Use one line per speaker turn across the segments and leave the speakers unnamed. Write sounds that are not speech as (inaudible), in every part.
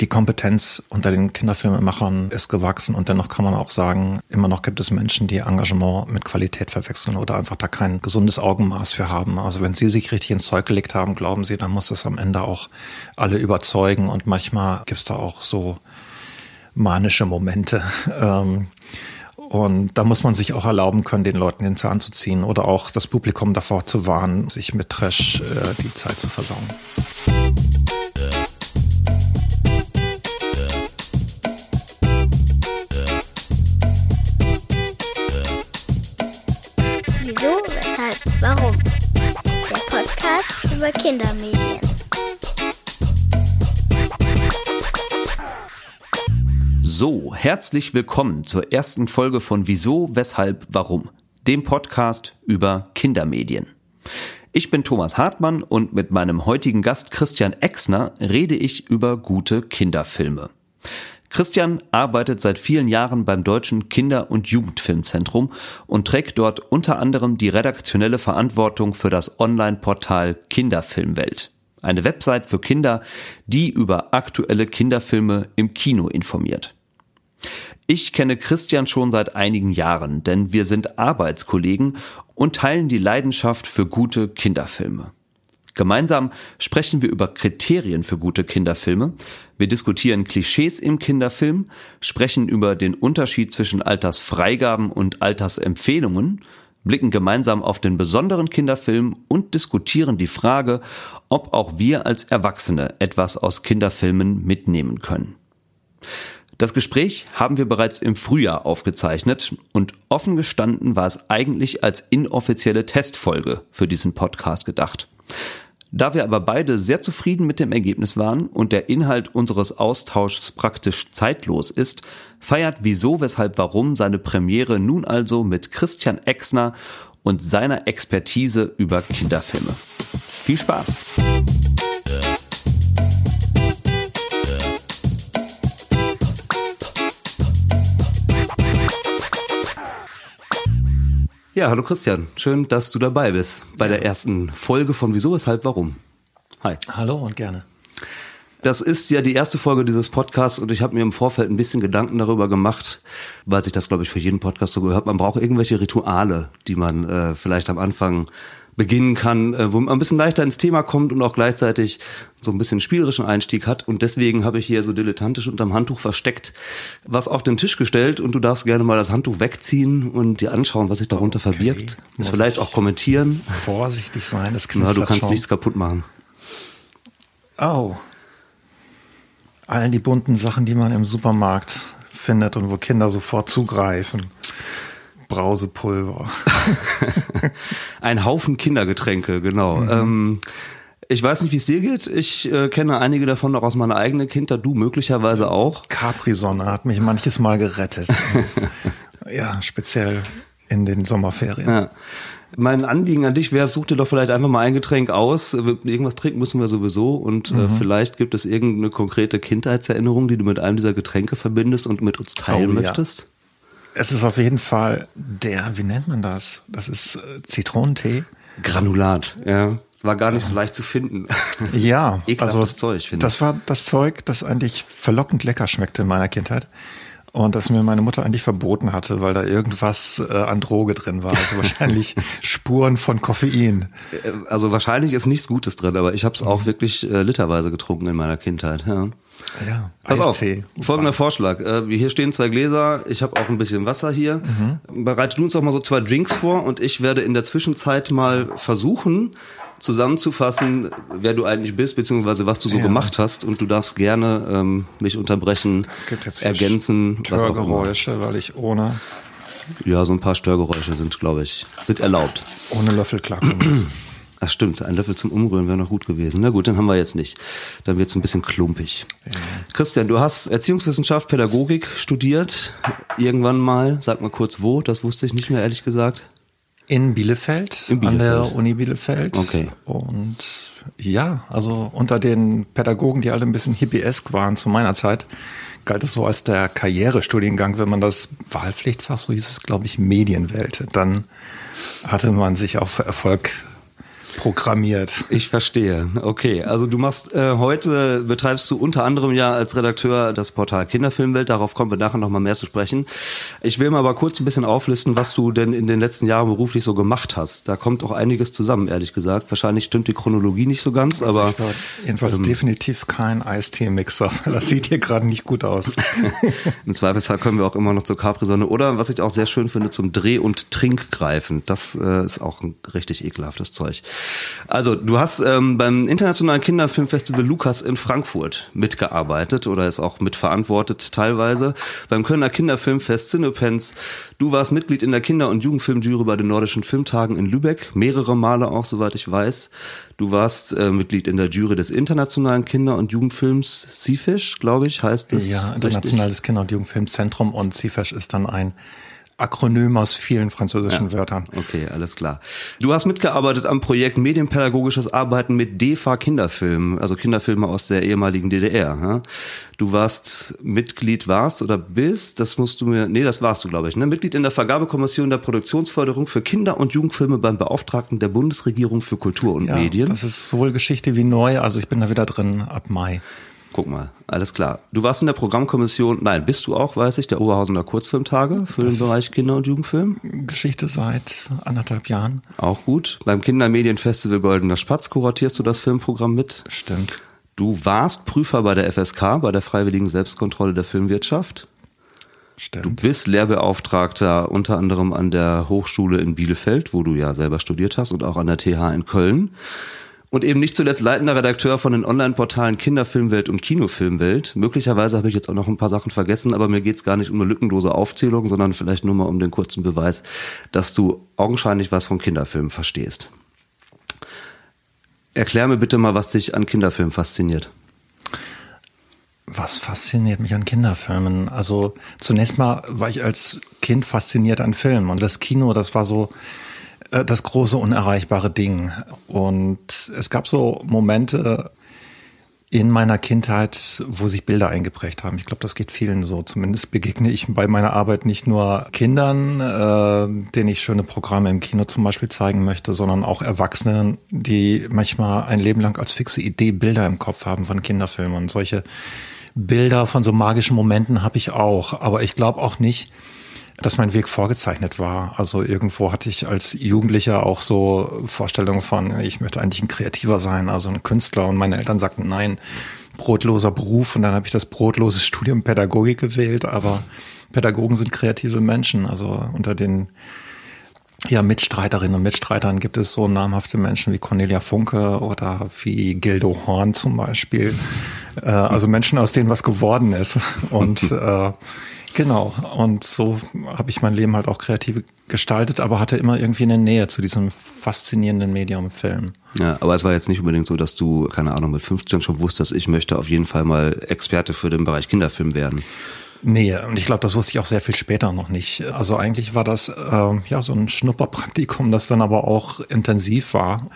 die Kompetenz unter den Kinderfilmemachern ist gewachsen und dennoch kann man auch sagen, immer noch gibt es Menschen, die Engagement mit Qualität verwechseln oder einfach da kein gesundes Augenmaß für haben. Also wenn sie sich richtig ins Zeug gelegt haben, glauben sie, dann muss das am Ende auch alle überzeugen und manchmal gibt es da auch so manische Momente. (laughs) Ähm, und da muss man sich auch erlauben können, den Leuten den Zahn zu ziehen oder auch das Publikum davor zu warnen, sich mit Trash äh, die Zeit zu versauen.
Über Kindermedien.
So, herzlich willkommen zur ersten Folge von Wieso, Weshalb, Warum, dem Podcast über Kindermedien. Ich bin Thomas Hartmann und mit meinem heutigen Gast Christian Exner rede ich über gute Kinderfilme. Christian arbeitet seit vielen Jahren beim Deutschen Kinder- und Jugendfilmzentrum und trägt dort unter anderem die redaktionelle Verantwortung für das Online-Portal Kinderfilmwelt. Eine Website für Kinder, die über aktuelle Kinderfilme im Kino informiert. Ich kenne Christian schon seit einigen Jahren, denn wir sind Arbeitskollegen und teilen die Leidenschaft für gute Kinderfilme. Gemeinsam sprechen wir über Kriterien für gute Kinderfilme. Wir diskutieren Klischees im Kinderfilm, sprechen über den Unterschied zwischen Altersfreigaben und Altersempfehlungen, blicken gemeinsam auf den besonderen Kinderfilm und diskutieren die Frage, ob auch wir als Erwachsene etwas aus Kinderfilmen mitnehmen können. Das Gespräch haben wir bereits im Frühjahr aufgezeichnet und offen gestanden war es eigentlich als inoffizielle Testfolge für diesen Podcast gedacht. Da wir aber beide sehr zufrieden mit dem Ergebnis waren und der Inhalt unseres Austauschs praktisch zeitlos ist, feiert Wieso, Weshalb, Warum seine Premiere nun also mit Christian Exner und seiner Expertise über Kinderfilme. Viel Spaß! Ja, hallo Christian. Schön, dass du dabei bist bei der ersten Folge von Wieso, Weshalb, Warum.
Hi. Hallo und gerne.
Das ist ja die erste Folge dieses Podcasts und ich habe mir im Vorfeld ein bisschen Gedanken darüber gemacht, weil sich das, glaube ich, für jeden Podcast so gehört. Man braucht irgendwelche Rituale, die man äh, vielleicht am Anfang beginnen kann, äh, wo man ein bisschen leichter ins Thema kommt und auch gleichzeitig so ein bisschen spielerischen Einstieg hat. Und deswegen habe ich hier so dilettantisch unterm Handtuch versteckt was auf den Tisch gestellt und du darfst gerne mal das Handtuch wegziehen und dir anschauen, was sich darunter okay. verbirgt. Das vielleicht auch kommentieren.
Vorsichtig sein, das
knistert Na, du kannst schon. nichts kaputt machen.
Oh. All die bunten Sachen, die man im Supermarkt findet und wo Kinder sofort zugreifen. Brausepulver. (laughs)
Ein Haufen Kindergetränke, genau. Mhm. Ähm, ich weiß nicht, wie es dir geht. Ich äh, kenne einige davon noch aus meiner eigenen Kindheit. Du möglicherweise auch.
Capri-Sonne hat mich manches Mal gerettet. (laughs) ja, speziell in den Sommerferien. Ja.
Mein Anliegen an dich wäre, such dir doch vielleicht einfach mal ein Getränk aus. Irgendwas trinken müssen wir sowieso und äh, mhm. äh, vielleicht gibt es irgendeine konkrete Kindheitserinnerung, die du mit einem dieser Getränke verbindest und mit uns teilen oh, möchtest. Ja.
Es ist auf jeden Fall der, wie nennt man das? Das ist äh, Zitronentee.
Granulat, ja. War gar nicht so leicht zu finden. (laughs)
Ja, (laughs) also Zeug, finde Das war das Zeug, das eigentlich verlockend lecker schmeckte in meiner Kindheit. Und das mir meine Mutter eigentlich verboten hatte, weil da irgendwas äh, an Droge drin war. Also (laughs) wahrscheinlich Spuren von Koffein.
Äh, also wahrscheinlich ist nichts Gutes drin, aber ich habe es auch wirklich äh, literweise getrunken in meiner Kindheit. Ja.
Ja,
Pass Eistee. auf, folgender Vorschlag. Äh, hier stehen zwei Gläser, ich habe auch ein bisschen Wasser hier. Mhm. Bereite du uns doch mal so zwei Drinks vor und ich werde in der Zwischenzeit mal versuchen, zusammenzufassen, wer du eigentlich bist, beziehungsweise was du so ja. gemacht hast. Und du darfst gerne ähm, mich unterbrechen, es gibt jetzt ergänzen.
Störgeräusche, weil ich ohne...
Ja, so ein paar Störgeräusche sind, glaube ich, sind erlaubt.
Ohne Löffel klacken muss.
Ach stimmt, ein Löffel zum Umrühren wäre noch gut gewesen. Na gut, dann haben wir jetzt nicht. Dann wird es ein bisschen klumpig. Ja. Christian, du hast Erziehungswissenschaft, Pädagogik studiert. Irgendwann mal, sag mal kurz wo, das wusste ich nicht mehr, ehrlich gesagt.
In Bielefeld, In Bielefeld, an der Uni Bielefeld.
Okay.
Und ja, also unter den Pädagogen, die alle ein bisschen hippiesk waren zu meiner Zeit, galt es so als der Karrierestudiengang, wenn man das Wahlpflichtfach, so hieß es, glaube ich, Medienwelt. Dann hatte man sich auf Erfolg programmiert.
Ich verstehe. Okay, also du machst äh, heute betreibst du unter anderem ja als Redakteur das Portal Kinderfilmwelt. Darauf kommen wir nachher noch mal mehr zu sprechen. Ich will mal aber kurz ein bisschen auflisten, was du denn in den letzten Jahren beruflich so gemacht hast. Da kommt auch einiges zusammen, ehrlich gesagt. Wahrscheinlich stimmt die Chronologie nicht so ganz, also aber
jedenfalls ähm, definitiv kein Eistee-Mixer. (laughs) Das sieht hier gerade nicht gut aus. (laughs)
Im Zweifelsfall können wir auch immer noch zur Capri-Sonne oder was ich auch sehr schön finde zum Dreh- und Trink greifen. Das äh, ist auch ein richtig ekelhaftes Zeug. Also, du hast ähm, beim Internationalen Kinderfilmfestival Lukas in Frankfurt mitgearbeitet oder ist auch mitverantwortet teilweise. Beim Kölner Kinderfilmfest Cinepens. Du warst Mitglied in der Kinder- und Jugendfilmjury bei den Nordischen Filmtagen in Lübeck, mehrere Male auch, soweit ich weiß. Du warst äh, Mitglied in der Jury des Internationalen Kinder- und Jugendfilms CIFISH, glaube ich, heißt es.
Ja, Internationales Kinder- und Jugendfilmzentrum und CIFISH ist dann ein Akronym aus vielen französischen ja. Wörtern.
Okay, alles klar. Du hast mitgearbeitet am Projekt Medienpädagogisches Arbeiten mit DEFA Kinderfilmen, also Kinderfilme aus der ehemaligen DDR. Ja? Du warst Mitglied, warst oder bist, das musst du mir, nee, das warst du, glaube ich, ne? Mitglied in der Vergabekommission der Produktionsförderung für Kinder- und Jugendfilme beim Beauftragten der Bundesregierung für Kultur und
ja,
Medien.
Das ist sowohl Geschichte wie neu, also ich bin da wieder drin ab Mai.
Guck mal, alles klar. Du warst in der Programmkommission, nein, bist du auch, weiß ich, der Oberhausener Kurzfilmtage für das den Bereich Kinder- und Jugendfilm?
Geschichte seit anderthalb Jahren.
Auch gut. Beim Kindermedienfestival Goldener Spatz kuratierst du das Filmprogramm mit.
Stimmt.
Du warst Prüfer bei der FSK, bei der Freiwilligen Selbstkontrolle der Filmwirtschaft.
Stimmt.
Du bist Lehrbeauftragter unter anderem an der Hochschule in Bielefeld, wo du ja selber studiert hast, und auch an der TH in Köln. Und eben nicht zuletzt leitender Redakteur von den Online-Portalen Kinderfilmwelt und Kinofilmwelt. Möglicherweise habe ich jetzt auch noch ein paar Sachen vergessen, aber mir geht es gar nicht um eine lückenlose Aufzählung, sondern vielleicht nur mal um den kurzen Beweis, dass du augenscheinlich was von Kinderfilmen verstehst. Erklär mir bitte mal, was dich an Kinderfilmen fasziniert.
Was fasziniert mich an Kinderfilmen? Also zunächst mal war ich als Kind fasziniert an Filmen und das Kino, das war so das große unerreichbare Ding. Und es gab so Momente in meiner Kindheit, wo sich Bilder eingeprägt haben. Ich glaube, das geht vielen so. Zumindest begegne ich bei meiner Arbeit nicht nur Kindern, äh, denen ich schöne Programme im Kino zum Beispiel zeigen möchte, sondern auch Erwachsenen, die manchmal ein Leben lang als fixe Idee Bilder im Kopf haben von Kinderfilmen. Und solche Bilder von so magischen Momenten habe ich auch. Aber ich glaube auch nicht, dass mein Weg vorgezeichnet war. Also irgendwo hatte ich als Jugendlicher auch so Vorstellungen von, ich möchte eigentlich ein Kreativer sein, also ein Künstler. Und meine Eltern sagten, nein, brotloser Beruf. Und dann habe ich das brotlose Studium Pädagogik gewählt. Aber Pädagogen sind kreative Menschen. Also unter den ja, Mitstreiterinnen und Mitstreitern gibt es so namhafte Menschen wie Cornelia Funke oder wie Gildo Horn zum Beispiel. Äh, also Menschen, aus denen was geworden ist. Und (laughs) äh, Genau. Und so habe ich mein Leben halt auch kreativ gestaltet, aber hatte immer irgendwie eine Nähe zu diesem faszinierenden Medium Film.
Ja, aber es war jetzt nicht unbedingt so, dass du, keine Ahnung, mit 15 schon wusstest, ich möchte auf jeden Fall mal Experte für den Bereich Kinderfilm werden.
Nee, und ich glaube, das wusste ich auch sehr viel später noch nicht. Also eigentlich war das äh, ja so ein Schnupperpraktikum, das dann aber auch intensiv war,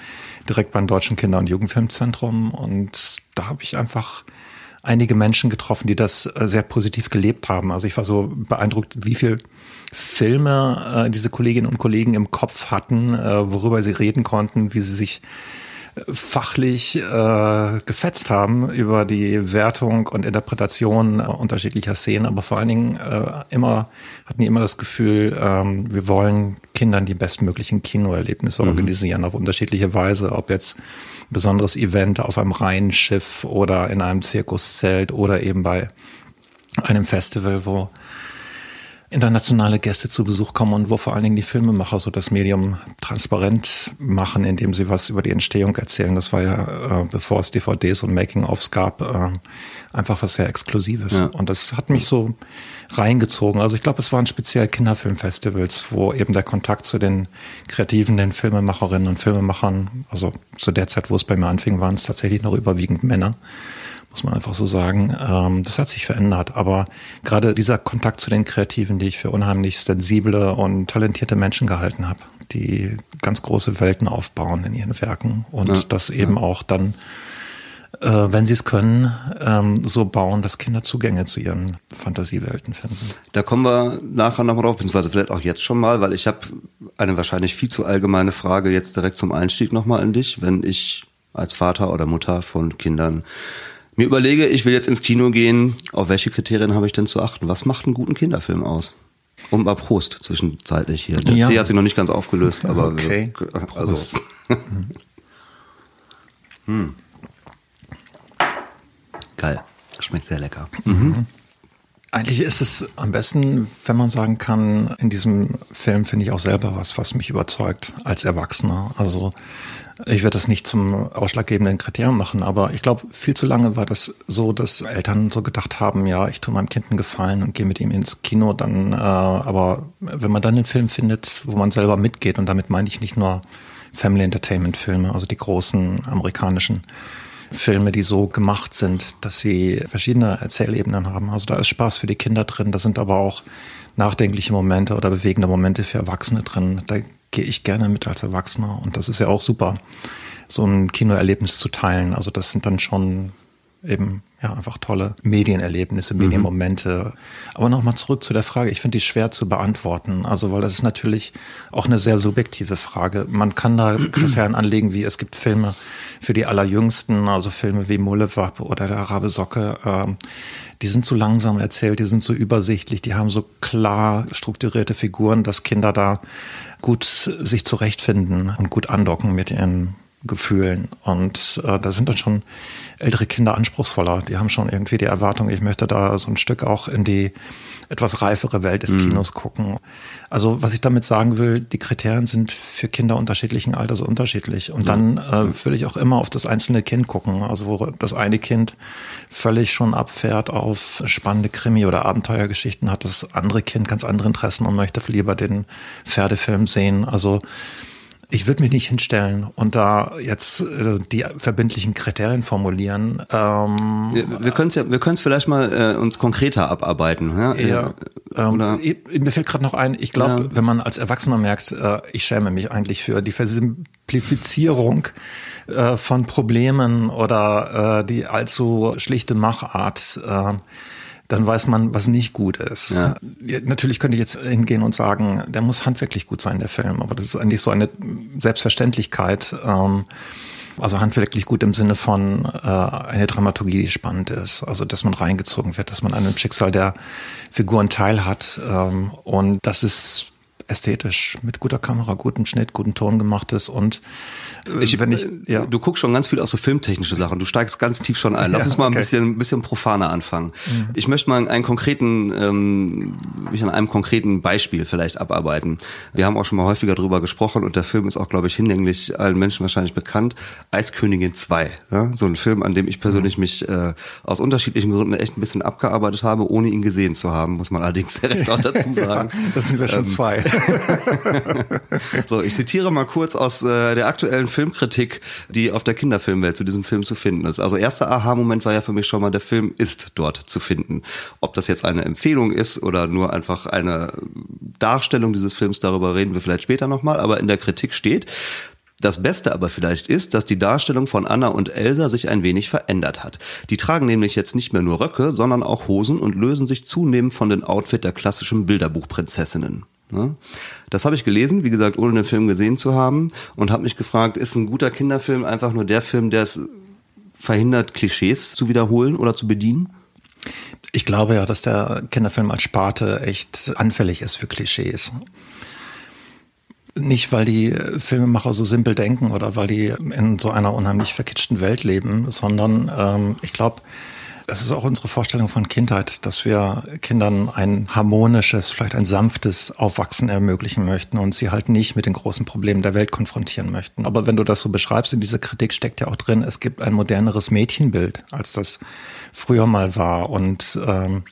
direkt beim Deutschen Kinder- und Jugendfilmzentrum. Und da habe ich einfach einige Menschen getroffen, die das äh, sehr positiv gelebt haben. Also ich war so beeindruckt, wie viel Filme äh, diese Kolleginnen und Kollegen im Kopf hatten, äh, worüber sie reden konnten, wie sie sich fachlich äh, gefetzt haben über die Wertung und Interpretation äh, unterschiedlicher Szenen, aber vor allen Dingen äh, immer hatten die immer das Gefühl, ähm, wir wollen Kindern die bestmöglichen Kinoerlebnisse mhm. organisieren auf unterschiedliche Weise, ob jetzt besonderes Event auf einem Rheinschiff oder in einem Zirkuszelt oder eben bei einem Festival, wo internationale Gäste zu Besuch kommen und wo vor allen Dingen die Filmemacher so das Medium transparent machen, indem sie was über die Entstehung erzählen. Das war ja, äh, bevor es DVDs und Making-ofs gab, äh, einfach was sehr Exklusives. Ja. Und das hat mich so reingezogen. Also ich glaube, es waren speziell Kinderfilmfestivals, wo eben der Kontakt zu den Kreativen, den Filmemacherinnen und Filmemachern, also zu der Zeit, wo es bei mir anfing, waren es tatsächlich noch überwiegend Männer muss man einfach so sagen. Ähm, das hat sich verändert. Aber gerade dieser Kontakt zu den Kreativen, die ich für unheimlich sensible und talentierte Menschen gehalten habe, die ganz große Welten aufbauen in ihren Werken und ja, das eben ja. auch dann äh, wenn sie es können, ähm, so bauen, dass Kinder Zugänge zu ihren Fantasiewelten finden.
Da kommen wir nachher nochmal drauf, beziehungsweise vielleicht auch jetzt schon mal, weil ich habe eine wahrscheinlich viel zu allgemeine Frage jetzt direkt zum Einstieg nochmal an dich. Wenn ich als Vater oder Mutter von Kindern mir überlege, ich will jetzt ins Kino gehen, auf welche Kriterien habe ich denn zu achten? Was macht einen guten Kinderfilm aus? Und mal Prost zwischenzeitlich hier. Der ja. C hat sich noch nicht ganz aufgelöst, aber
okay. Wir, also. (laughs)
hm. Geil. Schmeckt sehr lecker. Mhm.
Eigentlich ist es am besten, wenn man sagen kann, in diesem Film finde ich auch selber was, was mich überzeugt als Erwachsener. Also ich werde das nicht zum ausschlaggebenden Kriterium machen, aber ich glaube, viel zu lange war das so, dass Eltern so gedacht haben, ja, ich tue meinem Kind einen Gefallen und gehe mit ihm ins Kino, dann, äh, aber wenn man dann einen Film findet, wo man selber mitgeht, und damit meine ich nicht nur Family Entertainment Filme, also die großen amerikanischen Filme, die so gemacht sind, dass sie verschiedene Erzählebenen haben. Also da ist Spaß für die Kinder drin, da sind aber auch nachdenkliche Momente oder bewegende Momente für Erwachsene drin. Da gehe ich gerne mit als Erwachsener und das ist ja auch super, so ein Kinoerlebnis zu teilen. Also das sind dann schon eben ja einfach tolle Medienerlebnisse, mhm. Medienmomente. Aber nochmal zurück zu der Frage. Ich finde die schwer zu beantworten. Also weil das ist natürlich auch eine sehr subjektive Frage. Man kann da (clears throat) Kriterien anlegen, wie es gibt Filme für die allerjüngsten, also Filme wie Mullewab oder der Arabe Socke. Ähm, die sind so langsam erzählt, die sind so übersichtlich, die haben so klar strukturierte Figuren, dass Kinder da gut sich zurechtfinden und gut andocken mit ihren Gefühlen. Und äh, da sind dann schon ältere Kinder anspruchsvoller. Die haben schon irgendwie die Erwartung, ich möchte da so ein Stück auch in die etwas reifere Welt des mhm. Kinos gucken. Also was ich damit sagen will, die Kriterien sind für Kinder unterschiedlichen Alters unterschiedlich. Und dann äh, würde ich auch immer auf das einzelne Kind gucken. Also wo das eine Kind völlig schon abfährt auf spannende Krimi- oder Abenteuergeschichten, hat das andere Kind ganz andere Interessen und möchte lieber den Pferdefilm sehen. Also ich würde mich nicht hinstellen und da jetzt äh, die verbindlichen Kriterien formulieren.
Ähm, wir wir können es ja, wir können es vielleicht mal äh, uns konkreter abarbeiten. Ja,
ja ähm, mir fällt gerade noch ein. Ich glaube, ja. wenn man als Erwachsener merkt, äh, ich schäme mich eigentlich für die Versimplifizierung äh, von Problemen oder äh, die allzu schlichte Machart. Äh, dann weiß man, was nicht gut ist. Ja. Natürlich könnte ich jetzt hingehen und sagen, der muss handwerklich gut sein, der Film, aber das ist eigentlich so eine Selbstverständlichkeit. Ähm, also handwerklich gut im Sinne von äh, eine Dramaturgie, die spannend ist. Also dass man reingezogen wird, dass man an dem Schicksal der Figuren teilhat. Ähm, und das ist ästhetisch mit guter Kamera, gutem Schnitt, guten Ton gemacht ist und
äh, ich, wenn ich, ja. Du guckst schon ganz viel aus so filmtechnische Sachen. Du steigst ganz tief schon ein. Lass ja, uns mal okay. ein bisschen, ein bisschen profaner anfangen. Mhm. Ich möchte mal einen konkreten, ähm, mich an einem konkreten Beispiel vielleicht abarbeiten. Wir haben auch schon mal häufiger drüber gesprochen und der Film ist auch, glaube ich, hinlänglich allen Menschen wahrscheinlich bekannt. Eiskönigin 2. Ja? So ein Film, an dem ich persönlich mhm. mich äh, aus unterschiedlichen Gründen echt ein bisschen abgearbeitet habe, ohne ihn gesehen zu haben, muss man allerdings (laughs) direkt auch dazu sagen.
ja, das sind wir schon ähm, zwei. (laughs)
so, ich zitiere mal kurz aus äh, der aktuellen Filmkritik, die auf der Kinderfilmwelt zu diesem Film zu finden ist. Also erster Aha-Moment war ja für mich schon mal, der Film ist dort zu finden. Ob das jetzt eine Empfehlung ist oder nur einfach eine Darstellung dieses Films, darüber reden wir vielleicht später nochmal, aber in der Kritik steht, das Beste aber vielleicht ist, dass die Darstellung von Anna und Elsa sich ein wenig verändert hat. Die tragen nämlich jetzt nicht mehr nur Röcke, sondern auch Hosen und lösen sich zunehmend von den Outfit der klassischen Bilderbuchprinzessinnen. Ne? Das habe ich gelesen, wie gesagt, ohne den Film gesehen zu haben und habe mich gefragt, ist ein guter Kinderfilm einfach nur der Film, der es verhindert, Klischees zu wiederholen oder zu bedienen?
Ich glaube ja, dass der Kinderfilm als Sparte echt anfällig ist für Klischees. Nicht, weil die Filmemacher so simpel denken oder weil die in so einer unheimlich verkitschten Welt leben, sondern ähm, ich glaube, das ist auch unsere Vorstellung von Kindheit, dass wir Kindern ein harmonisches, vielleicht ein sanftes Aufwachsen ermöglichen möchten und sie halt nicht mit den großen Problemen der Welt konfrontieren möchten. Aber wenn du das so beschreibst, in dieser Kritik steckt ja auch drin, es gibt ein moderneres Mädchenbild, als das früher mal war. Und ähm,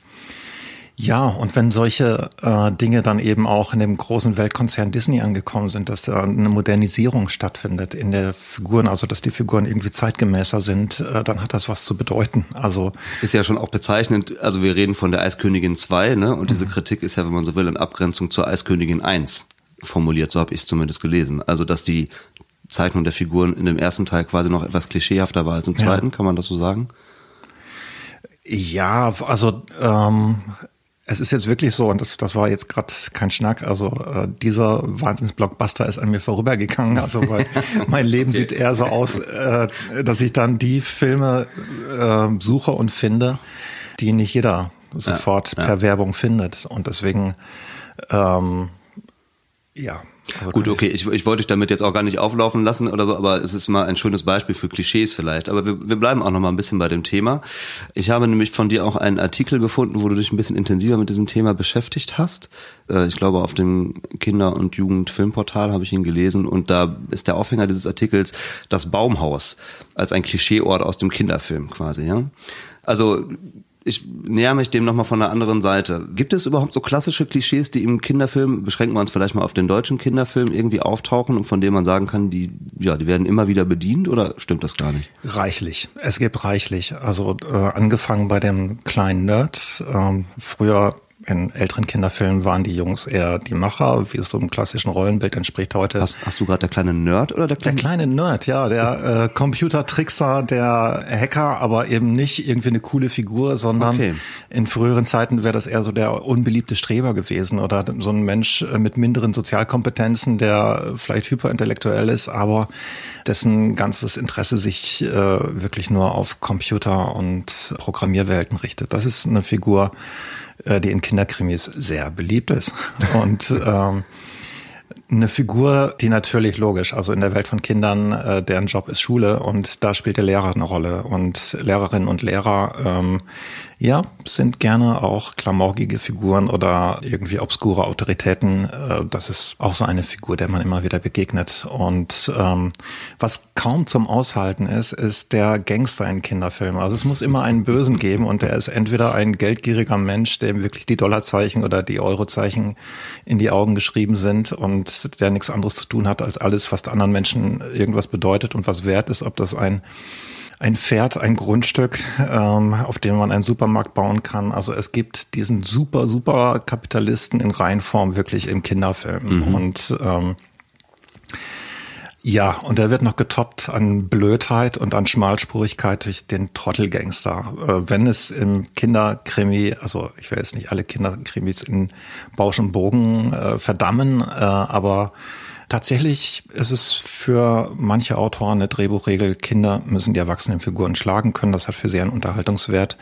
ja, und wenn solche äh, Dinge dann eben auch in dem großen Weltkonzern Disney angekommen sind, dass da eine Modernisierung stattfindet in der Figuren, also dass die Figuren irgendwie zeitgemäßer sind, äh, dann hat das was zu bedeuten. Also
ist ja schon auch bezeichnend, also wir reden von der Eiskönigin 2, ne? Und diese mhm. Kritik ist ja, wenn man so will, in Abgrenzung zur Eiskönigin 1 formuliert, so habe ich es zumindest gelesen. Also dass die Zeichnung der Figuren in dem ersten Teil quasi noch etwas klischeehafter war als im zweiten, ja. kann man das so sagen?
Ja, also ähm, es ist jetzt wirklich so, und das, das war jetzt gerade kein Schnack, also äh, dieser Wahnsinnsblockbuster ist an mir vorübergegangen, also weil (laughs) mein Leben okay. sieht eher so aus, äh, dass ich dann die Filme äh, suche und finde, die nicht jeder sofort ja, ja. per Werbung findet. Und deswegen, ähm, ja,
also Gut, okay, ich, ich wollte dich damit jetzt auch gar nicht auflaufen lassen oder so, aber es ist mal ein schönes Beispiel für Klischees vielleicht. Aber wir, wir bleiben auch noch mal ein bisschen bei dem Thema. Ich habe nämlich von dir auch einen Artikel gefunden, wo du dich ein bisschen intensiver mit diesem Thema beschäftigt hast. Äh, ich glaube, auf dem Kinder- und Jugendfilmportal habe ich ihn gelesen und da ist der Aufhänger dieses Artikels das Baumhaus als ein Klischeeort aus dem Kinderfilm quasi, ja. Also ich näher mich dem nochmal von der anderen Seite. Gibt es überhaupt so klassische Klischees, die im Kinderfilm, beschränken wir uns vielleicht mal auf den deutschen Kinderfilm, irgendwie auftauchen und von denen man sagen kann, die, ja, die werden immer wieder bedient oder stimmt das gar nicht?
Reichlich. Es gibt reichlich. Also äh, angefangen bei dem kleinen Nerd. Ähm, früher in älteren Kinderfilmen waren die Jungs eher die Macher, wie es so einem klassischen Rollenbild entspricht heute.
Hast, hast du gerade der kleine Nerd oder der
kleine? Der kleine Nerd, ja, der äh, Computertrickser, der Hacker, aber eben nicht irgendwie eine coole Figur, sondern okay. in früheren Zeiten wäre das eher so der unbeliebte Streber gewesen oder so ein Mensch äh, mit minderen Sozialkompetenzen, der vielleicht hyperintellektuell ist, aber dessen ganzes Interesse sich äh, wirklich nur auf Computer und Programmierwelten richtet. Das ist eine Figur, die in Kinderkrimis sehr beliebt ist. Und ähm, eine Figur, die natürlich logisch, also in der Welt von Kindern, äh, deren Job ist Schule und da spielt der Lehrer eine Rolle. Und Lehrerinnen und Lehrer ähm, ja, sind gerne auch klamaukige Figuren oder irgendwie obskure Autoritäten. Äh, das ist auch so eine Figur, der man immer wieder begegnet. Und ähm, was kaum zum Aushalten ist, ist der Gangster in Kinderfilmen. Also es muss immer einen Bösen geben und der ist entweder ein geldgieriger Mensch, dem wirklich die Dollarzeichen oder die Eurozeichen in die Augen geschrieben sind und der nichts anderes zu tun hat als alles, was anderen Menschen irgendwas bedeutet und was wert ist, ob das ein ein Pferd, ein Grundstück, ähm, auf dem man einen Supermarkt bauen kann. Also es gibt diesen super, super Kapitalisten in Reinform wirklich im Kinderfilm. Mhm. Und ähm, ja, und er wird noch getoppt an Blödheit und an Schmalspurigkeit durch den Trottelgangster. Äh, wenn es im Kinderkrimi, also ich will jetzt nicht alle Kinderkrimis in Bausch und Bogen äh, verdammen, äh, aber Tatsächlich ist es für manche Autoren eine Drehbuchregel, Kinder müssen die erwachsenen Figuren schlagen können. Das hat für sie einen Unterhaltungswert.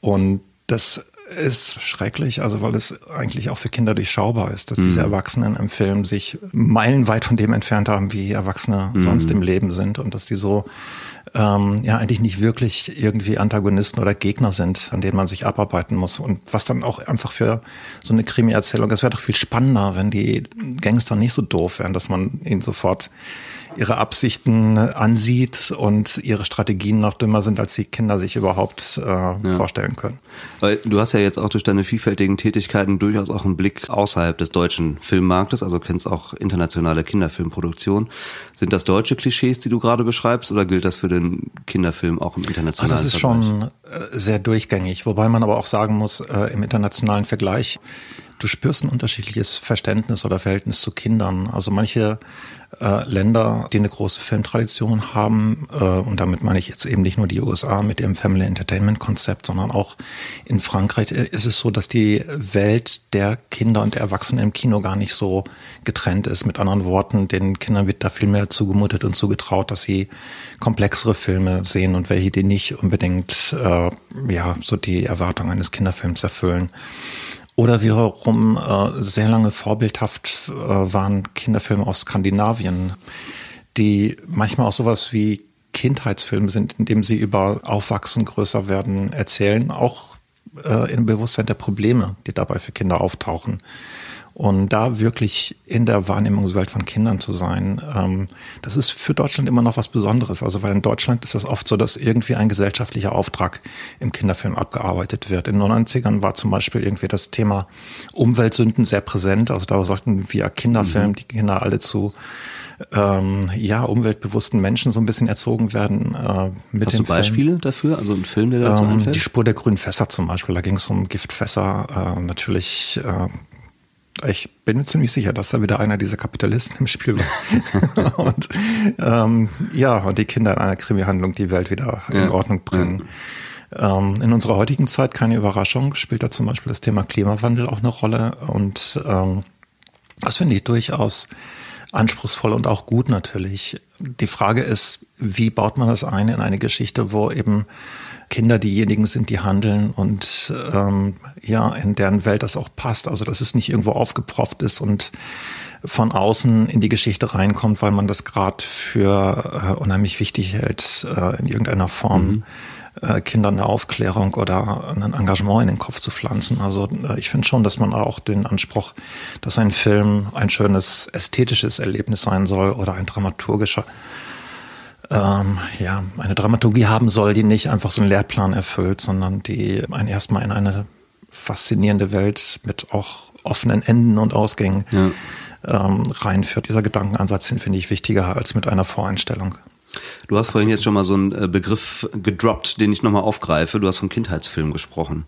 Und das ist schrecklich, also weil es eigentlich auch für Kinder durchschaubar ist, dass mhm. diese Erwachsenen im Film sich meilenweit von dem entfernt haben, wie Erwachsene mhm. sonst im Leben sind und dass die so ähm, ja eigentlich nicht wirklich irgendwie Antagonisten oder Gegner sind, an denen man sich abarbeiten muss. Und was dann auch einfach für so eine Krimi-Erzählung, es wäre doch viel spannender, wenn die Gangster nicht so doof wären, dass man ihnen sofort ihre Absichten ansieht und ihre Strategien noch dümmer sind, als die Kinder sich überhaupt äh, ja. vorstellen können.
Weil du hast ja jetzt auch durch deine vielfältigen Tätigkeiten durchaus auch einen Blick außerhalb des deutschen Filmmarktes, also kennst auch internationale Kinderfilmproduktion. Sind das deutsche Klischees, die du gerade beschreibst, oder gilt das für den Kinderfilm auch im internationalen
Vergleich? Das ist schon äh, sehr durchgängig, wobei man aber auch sagen muss, äh, im internationalen Vergleich du spürst ein unterschiedliches Verständnis oder Verhältnis zu Kindern. Also manche äh, Länder, die eine große Filmtradition haben, äh, und damit meine ich jetzt eben nicht nur die USA mit ihrem Family Entertainment Konzept, sondern auch in Frankreich äh, ist es so, dass die Welt der Kinder und der Erwachsenen im Kino gar nicht so getrennt ist. Mit anderen Worten, den Kindern wird da viel mehr zugemutet und zugetraut, dass sie komplexere Filme sehen und welche, die nicht unbedingt äh, ja so die Erwartungen eines Kinderfilms erfüllen. Oder wiederum äh, sehr lange vorbildhaft äh, waren Kinderfilme aus Skandinavien, die manchmal auch sowas wie Kindheitsfilme sind, indem sie über Aufwachsen, größer werden erzählen, auch äh, im Bewusstsein der Probleme, die dabei für Kinder auftauchen. Und da wirklich in der Wahrnehmungswelt von Kindern zu sein, ähm, das ist für Deutschland immer noch was Besonderes. Also weil in Deutschland ist das oft so, dass irgendwie ein gesellschaftlicher Auftrag im Kinderfilm abgearbeitet wird. In den 90ern war zum Beispiel irgendwie das Thema Umweltsünden sehr präsent. Also da sollten wir Kinderfilm mhm. die Kinder alle zu ähm, ja, umweltbewussten Menschen so ein bisschen erzogen werden. Äh,
mit Hast du Beispiele Film. dafür? Also ein Film, der dazu
ähm, einfällt? Die Spur der grünen Fässer zum Beispiel, da ging es um Giftfässer. Äh, natürlich äh, Ich bin mir ziemlich sicher, dass da wieder einer dieser Kapitalisten im Spiel war. (laughs) und ähm, ja, und die Kinder in einer Krimi-Handlung die Welt wieder ja. in Ordnung bringen. Ja. Ähm, in unserer heutigen Zeit, keine Überraschung, spielt da zum Beispiel das Thema Klimawandel auch eine Rolle. Und ähm, das finde ich durchaus anspruchsvoll und auch gut natürlich. Die Frage ist, wie baut man das ein in eine Geschichte, wo eben Kinder diejenigen sind, die handeln und ähm, ja, in deren Welt das auch passt. Also dass es nicht irgendwo aufgepropft ist und von außen in die Geschichte reinkommt, weil man das gerade für äh, unheimlich wichtig hält, äh, in irgendeiner Form. Mhm äh, Kindern eine Aufklärung oder ein Engagement in den Kopf zu pflanzen. Also äh, ich finde schon, dass man auch den Anspruch, dass ein Film ein schönes ästhetisches Erlebnis sein soll oder ein dramaturgischer ähm, ja, eine Dramaturgie haben soll, die nicht einfach so einen Lehrplan erfüllt, sondern die einen erstmal in eine faszinierende Welt mit auch offenen Enden und Ausgängen ja. ähm, reinführt. Dieser Gedankenansatz, finde ich wichtiger als mit einer Voreinstellung.
Du hast vorhin jetzt schon mal so einen äh, Begriff gedroppt, den ich nochmal aufgreife. Du hast vom Kindheitsfilm gesprochen.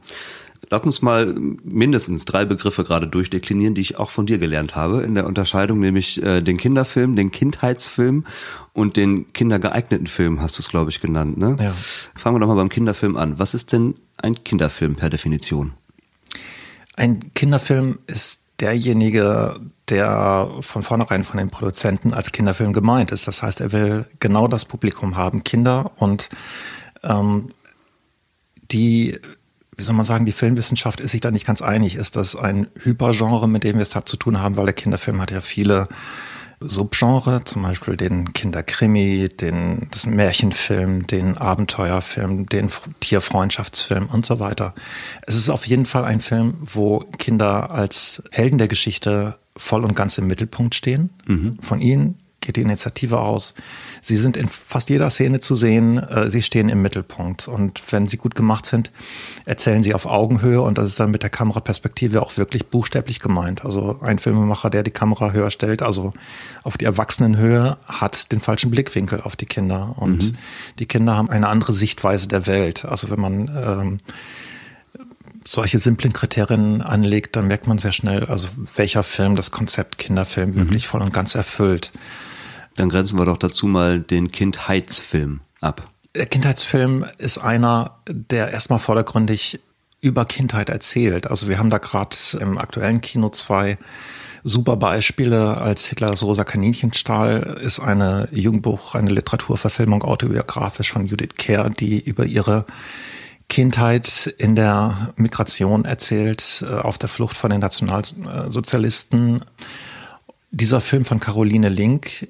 Lass uns mal mindestens drei Begriffe gerade durchdeklinieren, die ich auch von dir gelernt habe in der Unterscheidung, nämlich äh, den Kinderfilm, den Kindheitsfilm und den kindergeeigneten Film, hast du es, glaube ich, genannt. Ne? Ja. Fangen wir doch mal beim Kinderfilm an. Was ist denn ein Kinderfilm per Definition?
Ein Kinderfilm ist derjenige, der von vornherein von den Produzenten als Kinderfilm gemeint ist. Das heißt, er will genau das Publikum haben, Kinder und ähm, die wie soll man sagen, die Filmwissenschaft ist sich da nicht ganz einig. Ist das ein Hypergenre, mit dem wir es da zu tun haben, weil der Kinderfilm hat ja viele Subgenre, zum Beispiel den Kinderkrimi, den das Märchenfilm, den Abenteuerfilm, den Tierfreundschaftsfilm und so weiter. Es ist auf jeden Fall ein Film, wo Kinder als Helden der Geschichte voll und ganz im Mittelpunkt stehen. Mhm. Von ihnen geht die Initiative aus. Sie sind in fast jeder Szene zu sehen. Äh, sie stehen im Mittelpunkt. Und wenn sie gut gemacht sind, erzählen sie auf Augenhöhe. Und das ist dann mit der Kameraperspektive auch wirklich buchstäblich gemeint. Also ein Filmemacher, der die Kamera höher stellt, also auf die Erwachsenenhöhe, hat den falschen Blickwinkel auf die Kinder. Und mhm. die Kinder haben eine andere Sichtweise der Welt. Also wenn man ähm, solche simplen Kriterien anlegt, dann merkt man sehr schnell, also welcher Film das Konzept Kinderfilm mhm. wirklich voll und ganz erfüllt.
Dann grenzen wir doch dazu mal den Kindheitsfilm ab.
Der Kindheitsfilm ist einer, der erstmal vordergründig über Kindheit erzählt. Also wir haben da gerade im aktuellen Kino zwei super Beispiele. Als Hitler das rosa Kaninchenstahl ist eine Jugendbuch, eine Literaturverfilmung autobiografisch von Judith Kerr, die über ihre Kindheit in der Migration erzählt, äh, auf der Flucht von den Nationalsozialisten. Dieser Film von Caroline Link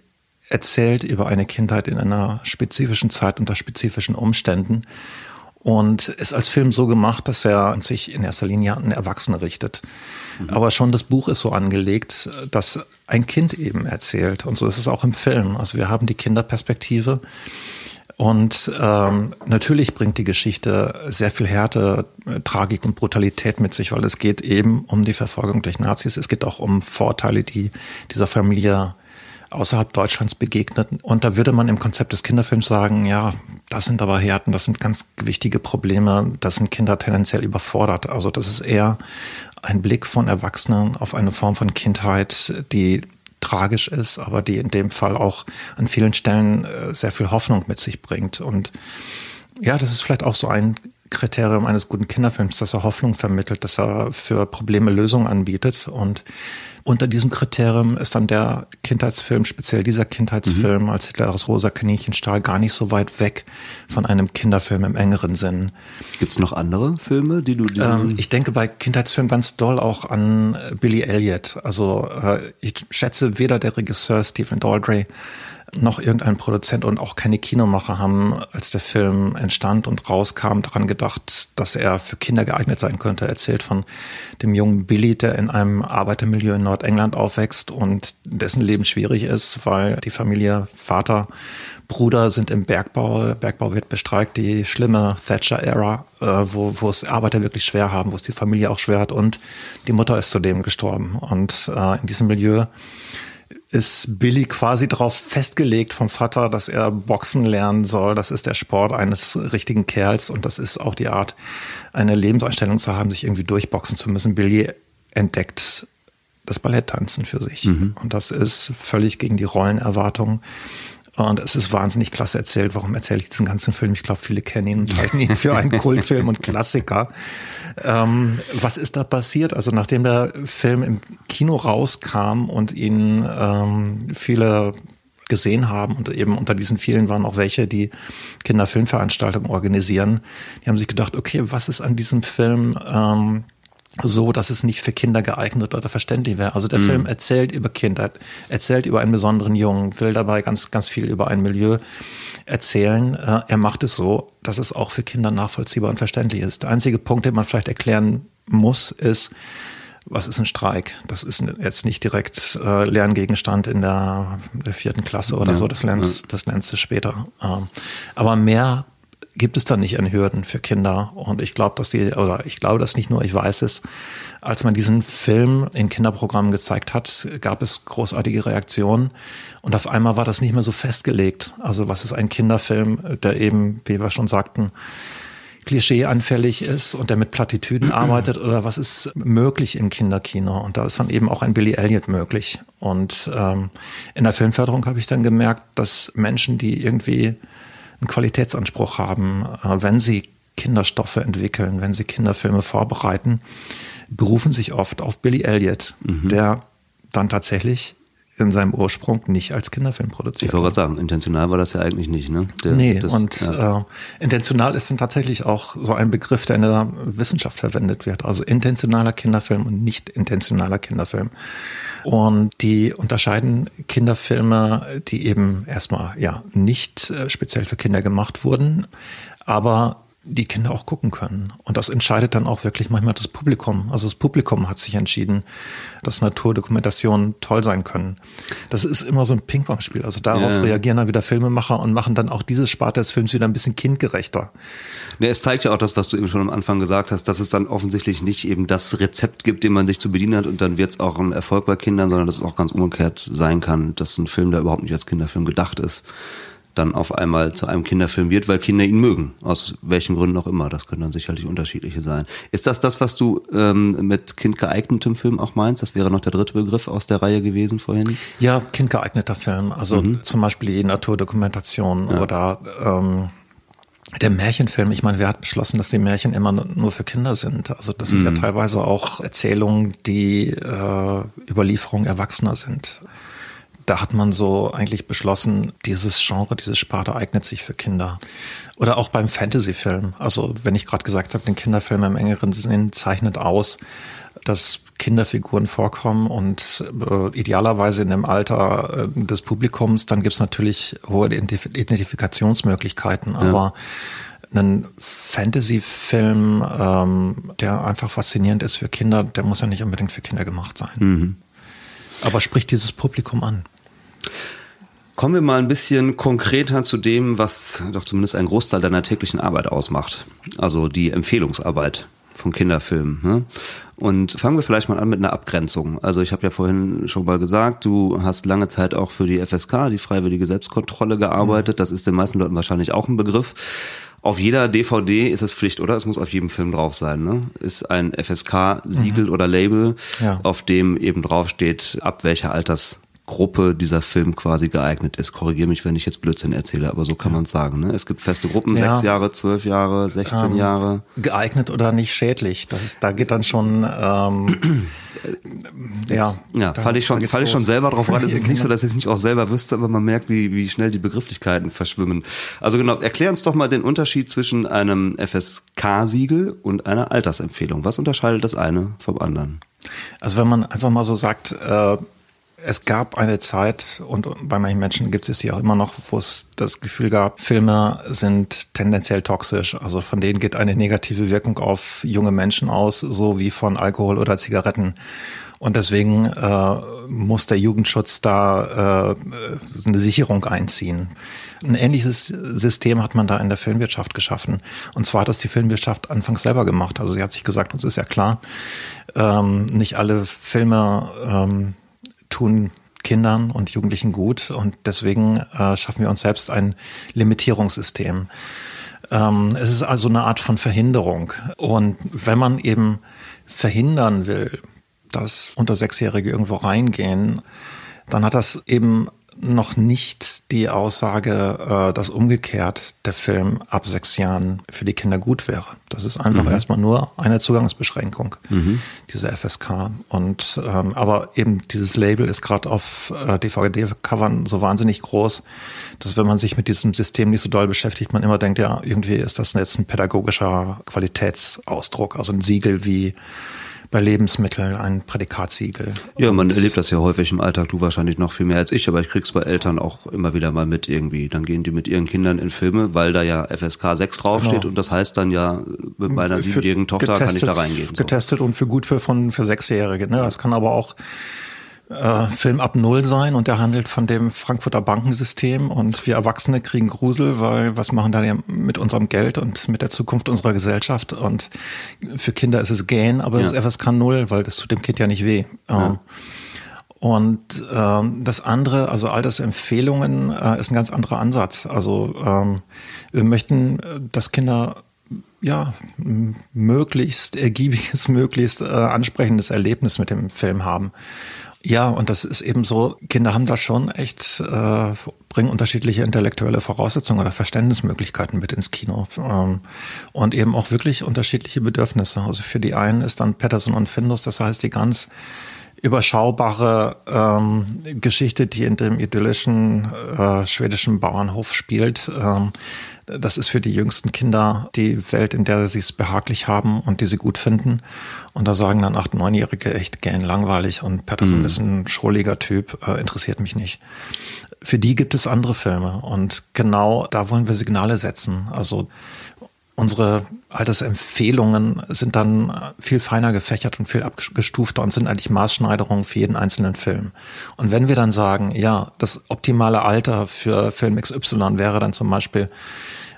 erzählt über eine Kindheit in einer spezifischen Zeit unter spezifischen Umständen und ist als Film so gemacht, dass er sich in erster Linie an Erwachsene richtet. Mhm. Aber schon das Buch ist so angelegt, dass ein Kind eben erzählt. Und so ist es auch im Film. Also wir haben die Kinderperspektive. Und ähm, natürlich bringt die Geschichte sehr viel Härte, Tragik und Brutalität mit sich, weil es geht eben um die Verfolgung durch Nazis. Es geht auch um Vorteile, die dieser Familie außerhalb Deutschlands begegnet. Und da würde man im Konzept des Kinderfilms sagen, ja, das sind aber Härten, das sind ganz wichtige Probleme, das sind Kinder tendenziell überfordert. Also das ist eher ein Blick von Erwachsenen auf eine Form von Kindheit, die tragisch ist, aber die in dem Fall auch an vielen Stellen äh, sehr viel Hoffnung mit sich bringt. Und ja, das ist vielleicht auch so ein Kriterium eines guten Kinderfilms, dass er Hoffnung vermittelt, dass er für Probleme Lösungen anbietet. Und unter diesem Kriterium ist dann der Kindheitsfilm, speziell dieser Kindheitsfilm mhm. als Hitler das rosa Kaninchenstahl, gar nicht so weit weg von einem Kinderfilm im engeren Sinn.
Gibt es noch andere Filme, die du...
Ähm, ich denke bei Kindheitsfilmen ganz doll auch an Billy Elliot. Also äh, ich schätze weder der Regisseur Stephen Daldry noch irgendein Produzent und auch keine Kinomacher haben, als der Film entstand und rauskam, daran gedacht, dass er für Kinder geeignet sein könnte. Er erzählt von dem jungen Billy, der in einem Arbeitermilieu in Nordengland aufwächst und dessen Leben schwierig ist, weil die Familie, Vater, Bruder sind im Bergbau. Bergbau wird bestreikt, die schlimme Thatcher-Ära, äh, wo, wo es Arbeiter wirklich schwer haben, wo es die Familie auch schwer hat und die Mutter ist zudem gestorben. Und äh, in diesem Milieu ist Billy quasi darauf festgelegt vom Vater, dass er Boxen lernen soll. Das ist der Sport eines richtigen Kerls und das ist auch die Art, eine Lebenseinstellung zu haben, sich irgendwie durchboxen zu müssen. Billy entdeckt das Balletttanzen für sich. Mhm. Und das ist völlig gegen die Rollenerwartung. Und es ist wahnsinnig klasse erzählt. Warum erzähle ich diesen ganzen Film? Ich glaube, viele kennen ihn und halten ihn für einen Kultfilm und Klassiker. Ähm, was ist da passiert? Also nachdem der Film im Kino rauskam und ihn ähm, viele gesehen haben und eben unter diesen vielen waren auch welche, die Kinderfilmveranstaltungen organisieren, die haben sich gedacht, okay, was ist an diesem Film ähm, so, dass es nicht für Kinder geeignet oder verständlich wäre. Also der mhm. Film erzählt über Kindheit, erzählt über einen besonderen Jungen, will dabei ganz, ganz viel über ein Milieu erzählen. Äh, er macht es so, dass es auch für Kinder nachvollziehbar und verständlich ist. Der einzige Punkt, den man vielleicht erklären muss, ist, was ist ein Streik? Das ist jetzt nicht direkt äh, Lerngegenstand in der, der vierten Klasse oder ja, so. Das lernst, ja. das lernst du später. Ähm, aber mehr gibt es da nicht an Hürden für Kinder. Und ich glaube, dass die, oder ich glaube das nicht nur, ich weiß es, als man diesen Film in Kinderprogrammen gezeigt hat, gab es großartige Reaktionen. Und auf einmal war das nicht mehr so festgelegt. Also was ist ein Kinderfilm, der eben, wie wir schon sagten, klischeeanfällig ist und der mit Plattitüden (clears throat) arbeitet oder was ist möglich im Kinderkino und da ist dann eben auch ein Billy Elliot möglich und ähm, in der Filmförderung habe ich dann gemerkt, dass Menschen, die irgendwie einen Qualitätsanspruch haben, äh, wenn sie Kinderstoffe entwickeln, wenn sie Kinderfilme vorbereiten, berufen sich oft auf Billy Elliot, mhm. der dann tatsächlich in seinem Ursprung nicht als Kinderfilm produziert.
Ich wollte gerade sagen, intentional war das ja eigentlich nicht, ne?
Der, nee, das, und ja. äh, intentional ist dann tatsächlich auch so ein Begriff, der in der Wissenschaft verwendet wird. Also intentionaler Kinderfilm und nicht intentionaler Kinderfilm. Und die unterscheiden Kinderfilme, die eben erstmal ja nicht äh, speziell für Kinder gemacht wurden, aber die Kinder auch gucken können. Und das entscheidet dann auch wirklich manchmal das Publikum. Also das Publikum hat sich entschieden, dass Naturdokumentationen toll sein können. Das ist immer so ein Ping-Pong-Spiel. Also darauf ja. reagieren dann wieder Filmemacher und machen dann auch diese Sparte des Films wieder ein bisschen kindgerechter.
Ja, es zeigt ja auch das, was du eben schon am Anfang gesagt hast, dass es dann offensichtlich nicht eben das Rezept gibt, dem man sich zu bedienen hat und dann wird es auch ein Erfolg bei Kindern, sondern dass es auch ganz umgekehrt sein kann, dass ein Film, der überhaupt nicht als Kinderfilm gedacht ist, dann auf einmal zu einem Kinderfilm wird, weil Kinder ihn mögen. Aus welchen Gründen auch immer. Das können dann sicherlich unterschiedliche sein. Ist das das, was du ähm, mit kindgeeignetem Film auch meinst? Das wäre noch der dritte Begriff aus der Reihe gewesen vorhin.
Ja, kindgeeigneter Film. Also mhm. zum Beispiel die Naturdokumentation ja. oder ähm, der Märchenfilm, ich meine, wer hat beschlossen, dass die Märchen immer nur für Kinder sind? Also das sind mhm. ja teilweise auch Erzählungen, die äh, Überlieferungen Erwachsener sind da hat man so eigentlich beschlossen, dieses Genre, diese Sparte eignet sich für Kinder. Oder auch beim Fantasy-Film. Also wenn ich gerade gesagt habe, den Kinderfilm im engeren Sinn zeichnet aus, dass Kinderfiguren vorkommen und äh, idealerweise in dem Alter äh, des Publikums, dann gibt's natürlich hohe Identif Identifikationsmöglichkeiten. Ja. Aber ein Fantasy-Film, ähm, der einfach faszinierend ist für Kinder, der muss ja nicht unbedingt für Kinder gemacht sein. Mhm. Aber spricht dieses Publikum an.
Kommen wir mal ein bisschen konkreter zu dem, was doch zumindest einen Großteil deiner täglichen Arbeit ausmacht. Also die Empfehlungsarbeit von Kinderfilmen. Ne? Und fangen wir vielleicht mal an mit einer Abgrenzung. Also ich habe ja vorhin schon mal gesagt, du hast lange Zeit auch für die FSK, die Freiwillige Selbstkontrolle, gearbeitet. Das ist den meisten Leuten wahrscheinlich auch ein Begriff. Auf jeder DVD ist es Pflicht, oder? Es muss auf jedem Film drauf sein, ne? Ist ein FSK-Siegel mhm. oder Label, ja. auf dem eben draufsteht, ab welcher Alters Gruppe dieser Film quasi geeignet ist. Korrigiere mich, wenn ich jetzt Blödsinn erzähle, aber so kann man sagen. Ne? Es gibt feste Gruppen, ja. sechs Jahre, zwölf Jahre, 16 ähm, Jahre.
Geeignet oder nicht schädlich. Das ist, da geht dann schon ähm,
ja. Ja, falle ich schon, falle ich schon selber drauf rein. Es ist (laughs) nicht so, dass ich es nicht auch selber wüsste, aber man merkt, wie, wie schnell die Begrifflichkeiten verschwimmen. Also genau, erklär uns doch mal den Unterschied zwischen einem FSK-Siegel und einer Altersempfehlung. Was unterscheidet das eine vom anderen?
Also wenn man einfach mal so sagt, äh, es gab eine Zeit, und bei manchen Menschen gibt es sie auch immer noch, wo es das Gefühl gab, Filme sind tendenziell toxisch. Also von denen geht eine negative Wirkung auf junge Menschen aus, so wie von Alkohol oder Zigaretten. Und deswegen äh, muss der Jugendschutz da äh, eine Sicherung einziehen. Ein ähnliches System hat man da in der Filmwirtschaft geschaffen. Und zwar hat das die Filmwirtschaft anfangs selber gemacht. Also sie hat sich gesagt, uns ist ja klar, ähm, nicht alle Filme ähm, tun Kindern und Jugendlichen gut und deswegen äh, schaffen wir uns selbst ein Limitierungssystem. Ähm, es ist also eine Art von Verhinderung. Und wenn man eben verhindern will, dass unter Sechsjährige irgendwo reingehen, dann hat das eben noch nicht die Aussage, äh, dass umgekehrt der Film ab sechs Jahren für die Kinder gut wäre. Das ist einfach mhm. erstmal nur eine Zugangsbeschränkung, mhm. diese FSK. Und ähm, aber eben dieses Label ist gerade auf äh, DVD-Covern so wahnsinnig groß, dass wenn man sich mit diesem System nicht so doll beschäftigt, man immer denkt, ja, irgendwie ist das jetzt ein pädagogischer Qualitätsausdruck, also ein Siegel wie bei Lebensmitteln ein Prädikatsiegel.
Ja, man erlebt das ja häufig im Alltag, du wahrscheinlich noch viel mehr als ich, aber ich krieg's bei Eltern auch immer wieder mal mit irgendwie. Dann gehen die mit ihren Kindern in Filme, weil da ja FSK 6 draufsteht genau. und das heißt dann ja, mit meiner siebenjährigen Tochter getestet, kann ich da reingehen. So.
Getestet und für gut für von für Sechsjährige. Ne? Das kann aber auch äh, Film ab Null sein und der handelt von dem Frankfurter Bankensystem und wir Erwachsene kriegen Grusel, weil was machen da mit unserem Geld und mit der Zukunft unserer Gesellschaft und für Kinder ist es Gähn, aber ja. es ist FSK Null, weil das tut dem Kind ja nicht weh. Ja. Ähm, und ähm, das andere, also Altersempfehlungen, äh, ist ein ganz anderer Ansatz. Also ähm, wir möchten, äh, dass Kinder ja, möglichst ergiebiges, (laughs) möglichst äh, ansprechendes Erlebnis mit dem Film haben. Ja, und das ist eben so, Kinder haben da schon echt, äh, bringen unterschiedliche intellektuelle Voraussetzungen oder Verständnismöglichkeiten mit ins Kino. Ähm, und eben auch wirklich unterschiedliche Bedürfnisse. Also für die einen ist dann Patterson und Findus, das heißt die ganz überschaubare ähm, Geschichte, die in dem idyllischen äh, schwedischen Bauernhof spielt. Ähm, das ist für die jüngsten Kinder die Welt, in der sie es behaglich haben und die sie gut finden. Und da sagen dann acht, neunjährige echt gern langweilig und Patterson mhm. ist ein schrulliger Typ, äh, interessiert mich nicht. Für die gibt es andere Filme und genau da wollen wir Signale setzen. Also unsere Altersempfehlungen sind dann viel feiner gefächert und viel abgestufter und sind eigentlich Maßschneiderungen für jeden einzelnen Film. Und wenn wir dann sagen, ja, das optimale Alter für Film XY wäre dann zum Beispiel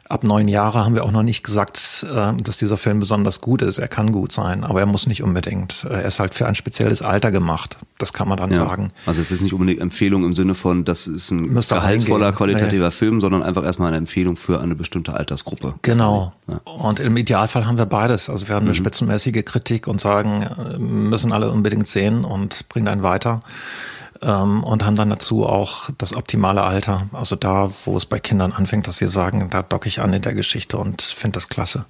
ab neun Jahre haben wir auch noch nicht gesagt, äh, dass dieser Film besonders gut ist. Er kann gut sein, aber er muss nicht unbedingt. Er ist halt für ein spezielles Alter gemacht. Das kann man dann ja. sagen.
Also es ist nicht unbedingt Empfehlung im Sinne von, das ist ein Müsste gehaltsvoller, qualitativer nee. Film, sondern einfach erstmal eine Empfehlung für eine bestimmte Altersgruppe.
Genau. Ja. Und im Idealfall haben wir beides. Also wir haben eine mhm. spitzenmäßige Kritik und sagen, äh, müssen alle unbedingt sehen und bringen einen weiter ähm, und haben dann dazu auch das optimale Alter. Also da, wo es bei Kindern anfängt, dass sie sagen, da docke ich an in der Geschichte und finde das klasse.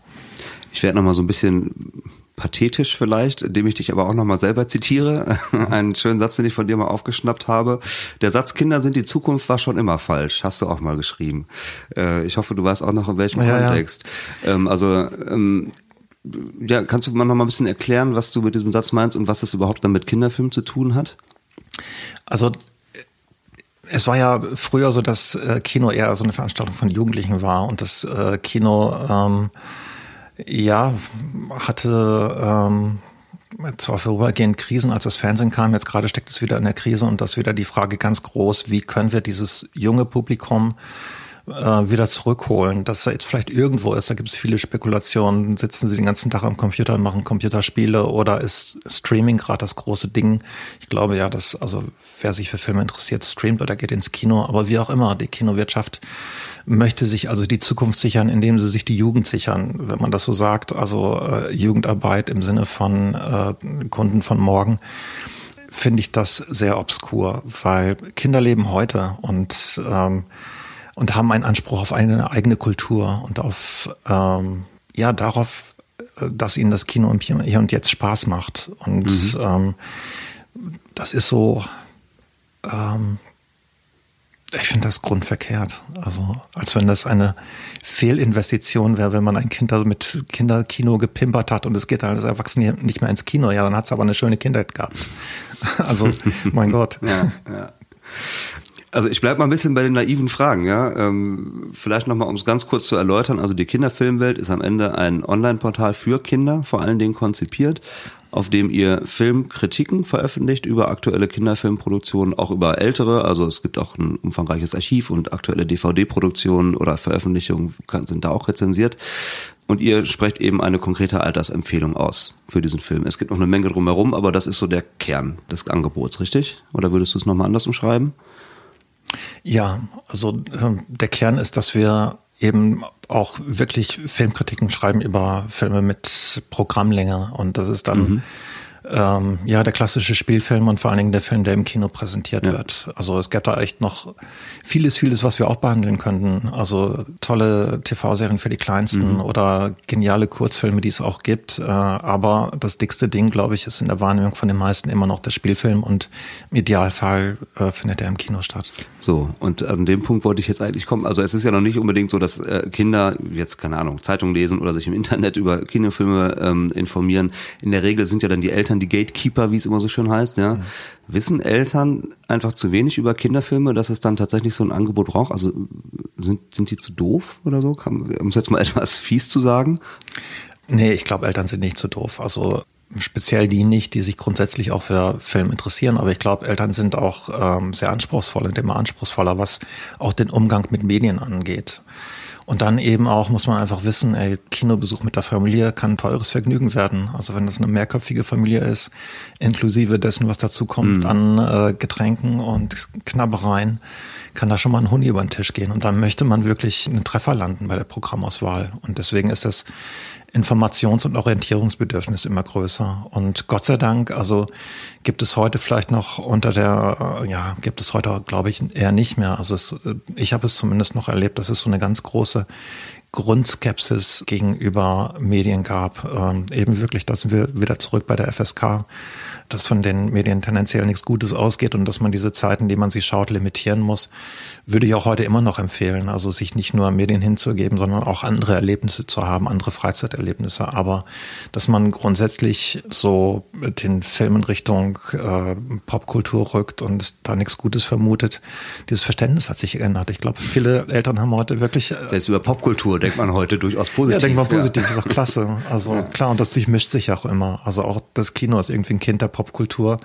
Ich werde noch mal so ein bisschen pathetisch vielleicht, indem ich dich aber auch nochmal selber zitiere. (laughs) Einen schönen Satz, den ich von dir mal aufgeschnappt habe. Der Satz Kinder sind die Zukunft war schon immer falsch. Hast du auch mal geschrieben. Äh, ich hoffe, du weißt auch noch in welchem ja, Kontext. Ja. Ähm, also ähm, ja, kannst du mal noch mal ein bisschen erklären, was du mit diesem Satz meinst und was das überhaupt dann mit Kinderfilm zu tun hat?
Also es war ja früher so, dass äh, Kino eher so eine Veranstaltung von Jugendlichen war und das äh, Kino ähm, ja hatte ähm, zwar vorübergehend Krisen, als das Fernsehen kam, jetzt gerade steckt es wieder in der Krise und das wieder die Frage ganz groß, wie können wir dieses junge Publikum wieder zurückholen, dass er jetzt vielleicht irgendwo ist. Da gibt es viele Spekulationen. Sitzen sie den ganzen Tag am Computer und machen Computerspiele oder ist Streaming gerade das große Ding? Ich glaube ja, dass, also wer sich für Filme interessiert, streamt oder geht ins Kino. Aber wie auch immer, die Kinowirtschaft möchte sich also die Zukunft sichern, indem sie sich die Jugend sichern, wenn man das so sagt. Also äh, Jugendarbeit im Sinne von äh, Kunden von morgen finde ich das sehr obskur, weil Kinder leben heute und ähm, und haben einen Anspruch auf eine eigene Kultur und auf ähm, ja darauf, äh, dass ihnen das Kino hier und jetzt Spaß macht. Und mhm. ähm, das ist so, ähm, ich finde das grundverkehrt. Also als wenn das eine Fehlinvestition wäre, wenn man ein Kind mit Kinderkino gepimpert hat und es geht dann als Erwachsene nicht mehr ins Kino. Ja, dann hat es aber eine schöne Kindheit gehabt. (laughs) Also, (laughs) mein Gott.
Ja, ja. Also ich bleibe mal ein bisschen bei den naiven Fragen, ja. Ähm, vielleicht nochmal, um es ganz kurz zu erläutern. Also die Kinderfilmwelt ist am Ende ein Online-Portal für Kinder, vor allen Dingen konzipiert, auf dem ihr Filmkritiken veröffentlicht über aktuelle Kinderfilmproduktionen, auch über ältere. Also es gibt auch ein umfangreiches Archiv und aktuelle DVD-Produktionen oder Veröffentlichungen sind da auch rezensiert. Und ihr sprecht eben eine konkrete Altersempfehlung aus für diesen Film. Es gibt noch eine Menge drumherum, aber das ist so der Kern des Angebots, richtig? Oder würdest du es nochmal anders umschreiben?
Ja, also ähm, der Kern ist, dass wir eben auch wirklich Filmkritiken schreiben über Filme mit Programmlänge und das ist dann mhm. Ähm, ja, der klassische Spielfilm und vor allen Dingen der Film, der im Kino präsentiert ja. wird. Also es gäbe da echt noch vieles, vieles, was wir auch behandeln könnten. Also tolle TV-Serien für die Kleinsten mhm. oder geniale Kurzfilme, die es auch gibt. Äh, aber das dickste Ding, glaube ich, ist in der Wahrnehmung von den meisten immer noch der Spielfilm und im Idealfall äh, findet er im Kino statt.
So, und an dem Punkt wollte ich jetzt eigentlich kommen. Also es ist ja noch nicht unbedingt so, dass äh, Kinder jetzt, keine Ahnung, Zeitung lesen oder sich im Internet über Kinofilme ähm, informieren. In der Regel sind ja dann die Eltern Eltern die Gatekeeper, wie es immer so schön heißt, ja. Mhm. Wissen Eltern einfach zu wenig über Kinderfilme, dass es dann tatsächlich so ein Angebot braucht? Also sind, sind die zu doof oder so? um es jetzt mal (laughs) etwas fies zu sagen?
Nee, ich glaube, Eltern sind nicht zu doof. Also speziell die nicht, die sich grundsätzlich auch für Film interessieren. Aber ich glaube, Eltern sind auch ähm, sehr anspruchsvoll und immer anspruchsvoller, was auch den Umgang mit Medien angeht. Und dann eben auch muss man einfach wissen, ey, Kinobesuch mit der Familie kann ein teures Vergnügen werden. Also wenn das eine mehrköpfige Familie ist, inklusive dessen, was dazu kommt mhm. an äh, Getränken und Knabbereien, kann da schon mal ein Huni über den Tisch gehen. Und dann möchte man wirklich einen Treffer landen bei der Programmauswahl. Und deswegen ist das Informations- und Orientierungsbedürfnis immer größer. Und Gott sei Dank, also gibt es heute vielleicht noch unter der, äh, ja, gibt es heute, glaube ich, eher nicht mehr. Also es, äh, ich habe es zumindest noch erlebt, dass es so eine ganz große Grundskepsis gegenüber Medien gab. Ähm, eben wirklich, da sind wir wieder zurück bei der FSK dass von den Medien tendenziell nichts Gutes ausgeht und dass man diese Zeiten, die man sie schaut, limitieren muss, würde ich auch heute immer noch empfehlen. Also sich nicht nur Medien hinzugeben, sondern auch andere Erlebnisse zu haben, andere Freizeiterlebnisse. Aber dass man grundsätzlich so den Film in Richtung äh, Popkultur rückt und da nichts Gutes vermutet, dieses Verständnis hat sich geändert. Ich glaube, viele Eltern haben heute wirklich.
Äh, Selbst über Popkultur denkt man heute durchaus positiv.
Ja, denkt man positiv, ja. ist auch klasse. Also klar, und das durchmischt sich auch immer. Also auch das Kino ist irgendwie ein Kind der Popkultur,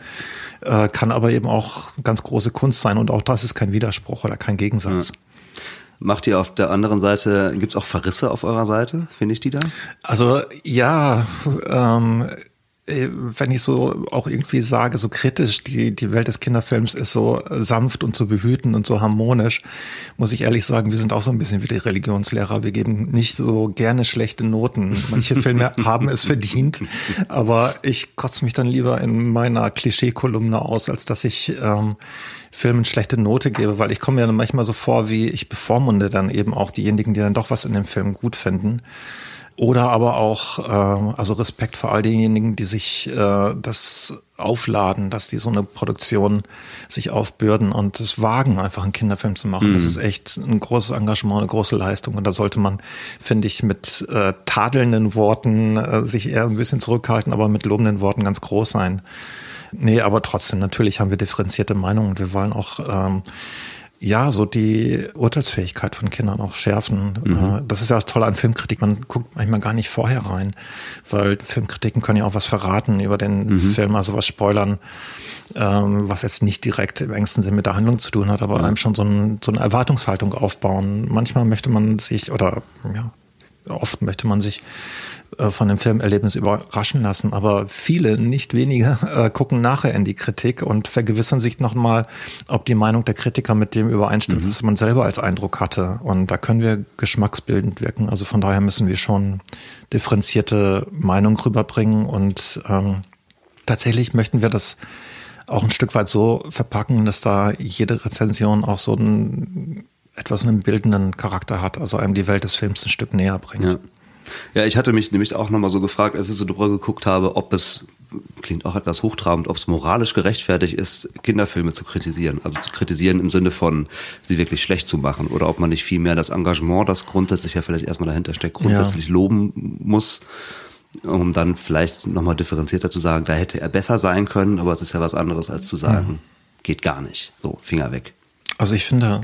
äh, kann aber eben auch ganz große Kunst sein und auch das ist kein Widerspruch oder kein Gegensatz. Ja.
Macht ihr auf der anderen Seite, gibt's auch Verrisse auf eurer Seite? Finde ich die da?
Also ja, ähm, äh, wenn ich so auch irgendwie sage, so kritisch, die, die Welt des Kinderfilms ist so sanft und zu behüten und so harmonisch, muss ich ehrlich sagen, wir sind auch so ein bisschen wie die Religionslehrer. Wir geben nicht so gerne schlechte Noten. Manche (laughs) Filme haben es verdient, aber ich kotze mich dann lieber in meiner Klischee-Kolumne aus, als dass ich ähm, Filmen schlechte Note gebe, weil ich komme mir dann manchmal so vor, wie ich bevormunde dann eben auch diejenigen, die dann doch was in dem Film gut finden. Oder aber auch, äh, also Respekt vor all denjenigen, die sich äh, das aufladen, dass die so eine Produktion sich aufbürden und das wagen, einfach einen Kinderfilm zu machen. Mhm. Das ist echt ein großes Engagement, eine große Leistung. Und da sollte man, finde ich, mit äh, tadelnden Worten äh, sich eher ein bisschen zurückhalten, aber mit lobenden Worten ganz groß sein. Nee, aber trotzdem, natürlich haben wir differenzierte Meinungen. Wir wollen auch ähm, ja, so die Urteilsfähigkeit von Kindern auch schärfen. Mhm. Äh, das ist ja das Tolle an Filmkritik. Man guckt manchmal gar nicht vorher rein, weil Filmkritiken können ja auch was verraten über den mhm. Film, also was spoilern, ähm, was jetzt nicht direkt im engsten Sinn mit der Handlung zu tun hat, aber mhm. einem schon so, ein, so eine Erwartungshaltung aufbauen. Manchmal möchte man sich, oder ja, oft möchte man sich äh, von dem Filmerlebnis überraschen lassen, aber viele, nicht wenige, (laughs) äh, gucken nachher in die Kritik und vergewissern sich nochmal, ob die Meinung der Kritiker mit dem übereinstimmt, mhm. was man selber als Eindruck hatte. Und da können wir geschmacksbildend wirken. Also von daher müssen wir schon differenzierte Meinung rüberbringen und ähm, tatsächlich möchten wir das auch ein Stück weit so verpacken, dass da jede Rezension auch so ein etwas einen bildenden Charakter hat, also einem die Welt des Films ein Stück näher bringt.
Ja. Ja, ich hatte mich nämlich auch nochmal so gefragt, als ich so drüber geguckt habe, ob es, klingt auch etwas hochtrabend, ob es moralisch gerechtfertigt ist, Kinderfilme zu kritisieren. Also zu kritisieren im Sinne von, sie wirklich schlecht zu machen. Oder ob man nicht vielmehr das Engagement, das grundsätzlich ja vielleicht erstmal dahinter steckt, grundsätzlich ja. loben muss um dann vielleicht nochmal differenzierter zu sagen, da hätte er besser sein können, aber es ist ja was anderes als zu sagen, mhm. geht gar nicht. So, Finger weg.
Also ich finde,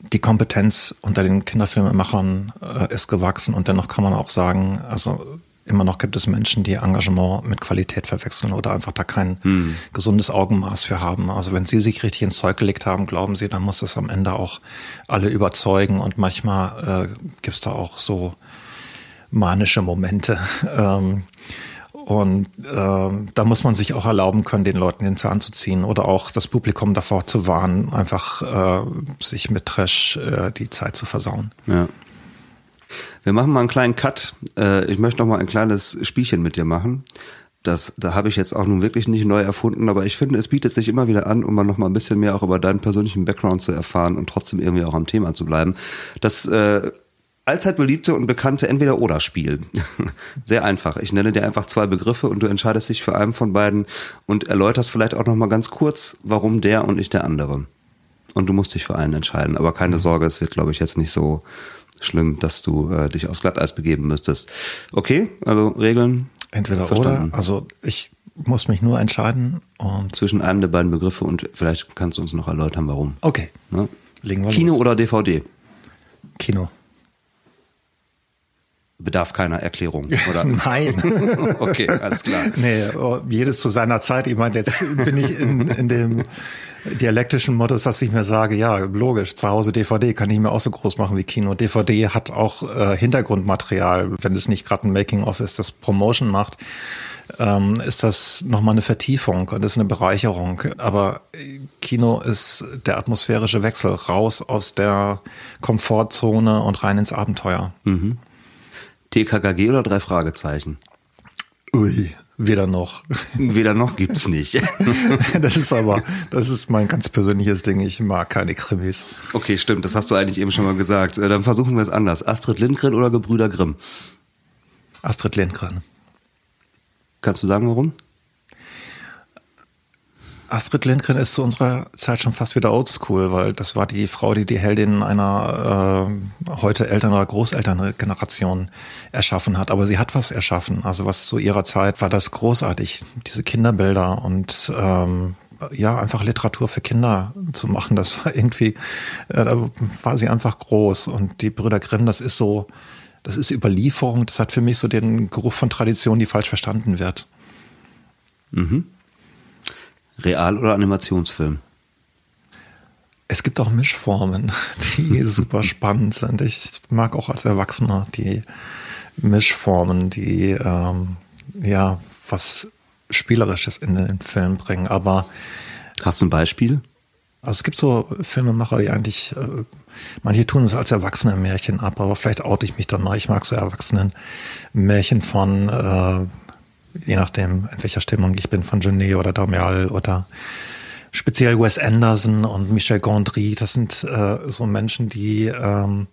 die Kompetenz unter den Kinderfilmemachern äh, ist gewachsen und dennoch kann man auch sagen, also immer noch gibt es Menschen, die Engagement mit Qualität verwechseln oder einfach da kein hm. gesundes Augenmaß für haben. Also wenn sie sich richtig ins Zeug gelegt haben, glauben sie, dann muss das am Ende auch alle überzeugen und manchmal äh, gibt es da auch so manische Momente. (laughs) Ähm, und äh, da muss man sich auch erlauben können, den Leuten den Zahn zu ziehen oder auch das Publikum davor zu warnen, einfach äh, sich mit Trash äh, die Zeit zu versauen.
Ja. Wir machen mal einen kleinen Cut. Äh, ich möchte noch mal ein kleines Spielchen mit dir machen. das, da habe ich jetzt auch nun wirklich nicht neu erfunden, aber ich finde, es bietet sich immer wieder an, um mal noch mal ein bisschen mehr auch über deinen persönlichen Background zu erfahren und trotzdem irgendwie auch am Thema zu bleiben. Das äh, allzeit beliebte und bekannte Entweder-Oder-Spiel. (laughs) Sehr einfach. Ich nenne dir einfach zwei Begriffe und du entscheidest dich für einen von beiden und erläuterst vielleicht auch noch mal ganz kurz, warum der und nicht der andere. Und du musst dich für einen entscheiden. Aber keine mhm. Sorge, es wird, glaube ich, jetzt nicht so schlimm, dass du äh, dich aufs Glatteis begeben müsstest. Okay, also Regeln.
Entweder verstanden. oder. Also ich muss mich nur entscheiden
und zwischen einem der beiden Begriffe und vielleicht kannst du uns noch erläutern, warum.
Okay. Ne?
Kino los. oder DVD?
Kino.
Bedarf keiner Erklärung, (laughs) oder?
Nein. (laughs)
okay, alles klar.
Nee, oh, jedes zu seiner Zeit. Ich meine, jetzt bin ich in, in dem dialektischen Modus, dass ich mir sage, ja, logisch, zu Hause DVD kann ich mir auch so groß machen wie Kino. DVD hat auch äh, Hintergrundmaterial, wenn es nicht gerade ein Making-of ist, das Promotion macht, ähm, ist das nochmal eine Vertiefung und ist eine Bereicherung. Aber Kino ist der atmosphärische Wechsel raus aus der Komfortzone und rein ins Abenteuer. Mhm.
TKKG oder drei Fragezeichen?
Ui, Weder noch.
Weder noch gibt's nicht. (laughs)
das ist aber, das ist mein ganz persönliches Ding. Ich mag keine Krimis.
Okay, stimmt. Das hast du eigentlich eben schon mal gesagt. Äh, dann versuchen wir es anders. Astrid Lindgren oder Gebrüder Grimm?
Astrid Lindgren.
Kannst du sagen, warum?
Astrid Lindgren ist zu unserer Zeit schon fast wieder oldschool, weil das war die Frau, die die Heldin einer äh, heute Eltern- oder Großelterngeneration erschaffen hat. Aber sie hat was erschaffen. Also was zu ihrer Zeit war das großartig, diese Kinderbilder und ähm, ja, einfach Literatur für Kinder zu machen. Das war irgendwie, äh, da war sie einfach groß. Und die Brüder Grimm, das ist so, das ist Überlieferung. Das hat für mich so den Geruch von Tradition, die falsch verstanden wird.
Mhm. Real- oder Animationsfilm?
Es gibt auch Mischformen, (laughs) die super spannend sind. Ich mag auch als Erwachsener die Mischformen, die ähm, ja was Spielerisches in den Film bringen. Aber
hast du ein Beispiel?
Also es gibt so Filmemacher, die eigentlich, äh, manche tun es als Erwachsene Märchen ab, aber vielleicht oute ich mich dann mal. Ich mag so Erwachsenen Märchen von äh, je nachdem, in welcher Stimmung ich bin, von Genet oder Damial oder speziell Wes Anderson und Michel Gondry. Das sind äh, so Menschen, die ähm,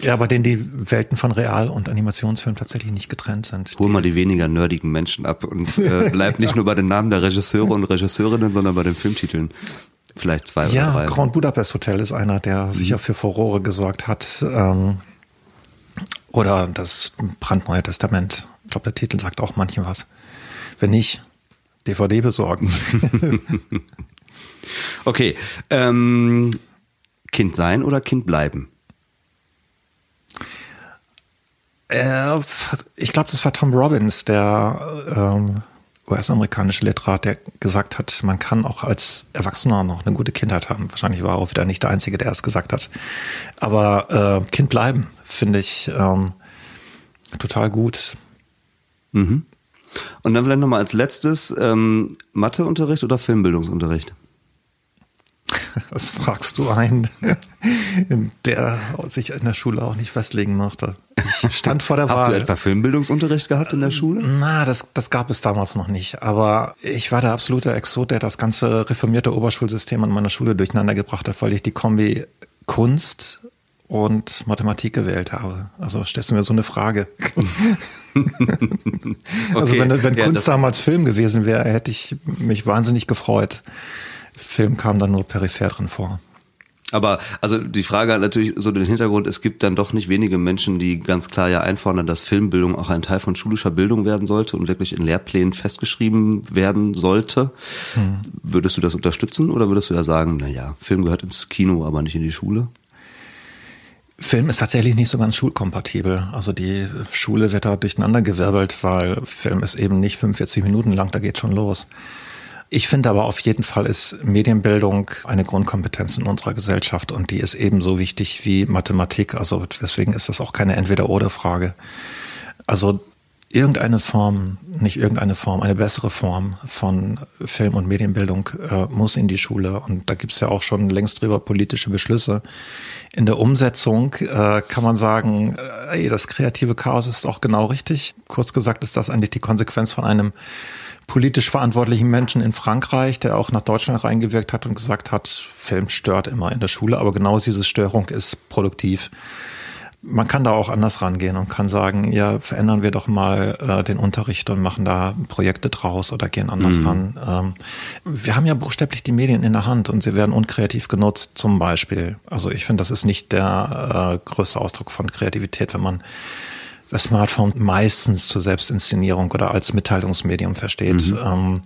ja, bei denen die Welten von Real- und Animationsfilm tatsächlich nicht getrennt sind.
Hol mal die weniger nerdigen Menschen ab und äh, bleib nicht nur bei den Namen der Regisseure und Regisseurinnen, sondern bei den Filmtiteln. Vielleicht zwei
ja,
oder drei.
Ja, Grand Budapest Hotel ist einer, der mhm. sicher für Furore gesorgt hat. Ähm, oder das brandneue Testament. Ich glaube, der Titel sagt auch manchen was. Wenn nicht, DVD besorgen. (laughs)
okay. Ähm, kind sein oder Kind bleiben?
Äh, ich glaube, das war Tom Robbins, der ähm, US-amerikanische Literat, der gesagt hat, man kann auch als Erwachsener noch eine gute Kindheit haben. Wahrscheinlich war er auch wieder nicht der Einzige, der es gesagt hat. Aber äh, Kind bleiben, finde ich ähm, total gut.
Mhm. Und dann vielleicht nochmal als letztes, ähm, Matheunterricht oder Filmbildungsunterricht? (laughs)
Das fragst du einen, (laughs) der sich in der Schule auch nicht festlegen mochte. Ich stand vor der
Hast
Wahl.
Hast du etwa Filmbildungsunterricht gehabt in der Schule?
Na, das, das gab es damals noch nicht. Aber ich war der absolute Exot, der das ganze reformierte Oberschulsystem an meiner Schule durcheinander gebracht hat, weil ich die Kombi Kunst und Mathematik gewählt habe. Also stellst du mir so eine Frage. (laughs) okay. Also wenn, wenn ja, Kunst damals Film gewesen wäre, hätte ich mich wahnsinnig gefreut. Film kam dann nur peripher drin vor.
Aber also die Frage hat natürlich so den Hintergrund, es gibt dann doch nicht wenige Menschen, die ganz klar ja einfordern, dass Filmbildung auch ein Teil von schulischer Bildung werden sollte und wirklich in Lehrplänen festgeschrieben werden sollte. Hm. Würdest du das unterstützen oder würdest du ja sagen, na ja, Film gehört ins Kino, aber nicht in die Schule?
Film ist tatsächlich nicht so ganz schulkompatibel. Also die Schule wird da durcheinandergewirbelt, weil Film ist eben nicht 45 Minuten lang, da geht schon los. Ich finde aber auf jeden Fall ist Medienbildung eine Grundkompetenz in unserer Gesellschaft und die ist ebenso wichtig wie Mathematik. Also deswegen ist das auch keine Entweder-oder-Frage. Also irgendeine Form, nicht irgendeine Form, eine bessere Form von Film- und Medienbildung äh, muss in die Schule. Und da gibt's ja auch schon längst drüber politische Beschlüsse. In der Umsetzung äh, kann man sagen, äh, das kreative Chaos ist auch genau richtig. Kurz gesagt ist das eigentlich die Konsequenz von einem politisch verantwortlichen Menschen in Frankreich, der auch nach Deutschland reingewirkt hat und gesagt hat, Film stört immer in der Schule, aber genau diese Störung ist produktiv man kann da auch anders rangehen und kann sagen, ja, verändern wir doch mal äh, den Unterricht und machen da Projekte draus oder gehen anders mhm. ran. Ähm, wir haben ja buchstäblich die Medien in der Hand und sie werden unkreativ genutzt, zum Beispiel. Also ich finde, das ist nicht der äh, größte Ausdruck von Kreativität, wenn man das Smartphone meistens zur Selbstinszenierung oder als Mitteilungsmedium versteht. Mhm. Ähm,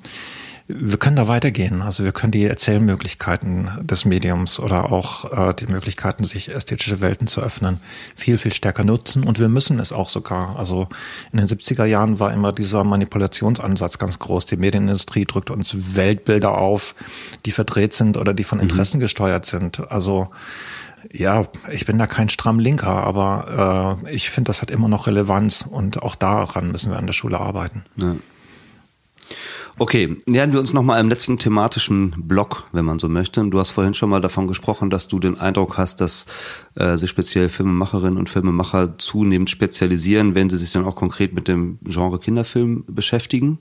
wir können da weitergehen. Also wir können die Erzählmöglichkeiten des Mediums oder auch äh, die Möglichkeiten, sich ästhetische Welten zu öffnen, viel, viel stärker nutzen. Und wir müssen es auch sogar. Also in den 70er Jahren war immer dieser Manipulationsansatz ganz groß. Die Medienindustrie drückt uns Weltbilder auf, die verdreht sind oder die von mhm. Interessen mhm. gesteuert sind. Also ja, ich bin da kein stramm Linker, aber äh, ich finde, das hat immer noch Relevanz und auch daran müssen wir an der Schule arbeiten. Ja.
Okay, nähern wir uns nochmal im letzten thematischen Block, wenn man so möchte. Du hast vorhin schon mal davon gesprochen, dass du den Eindruck hast, dass äh, sich speziell Filmemacherinnen und Filmemacher zunehmend spezialisieren, wenn sie sich dann auch konkret mit dem Genre Kinderfilm beschäftigen.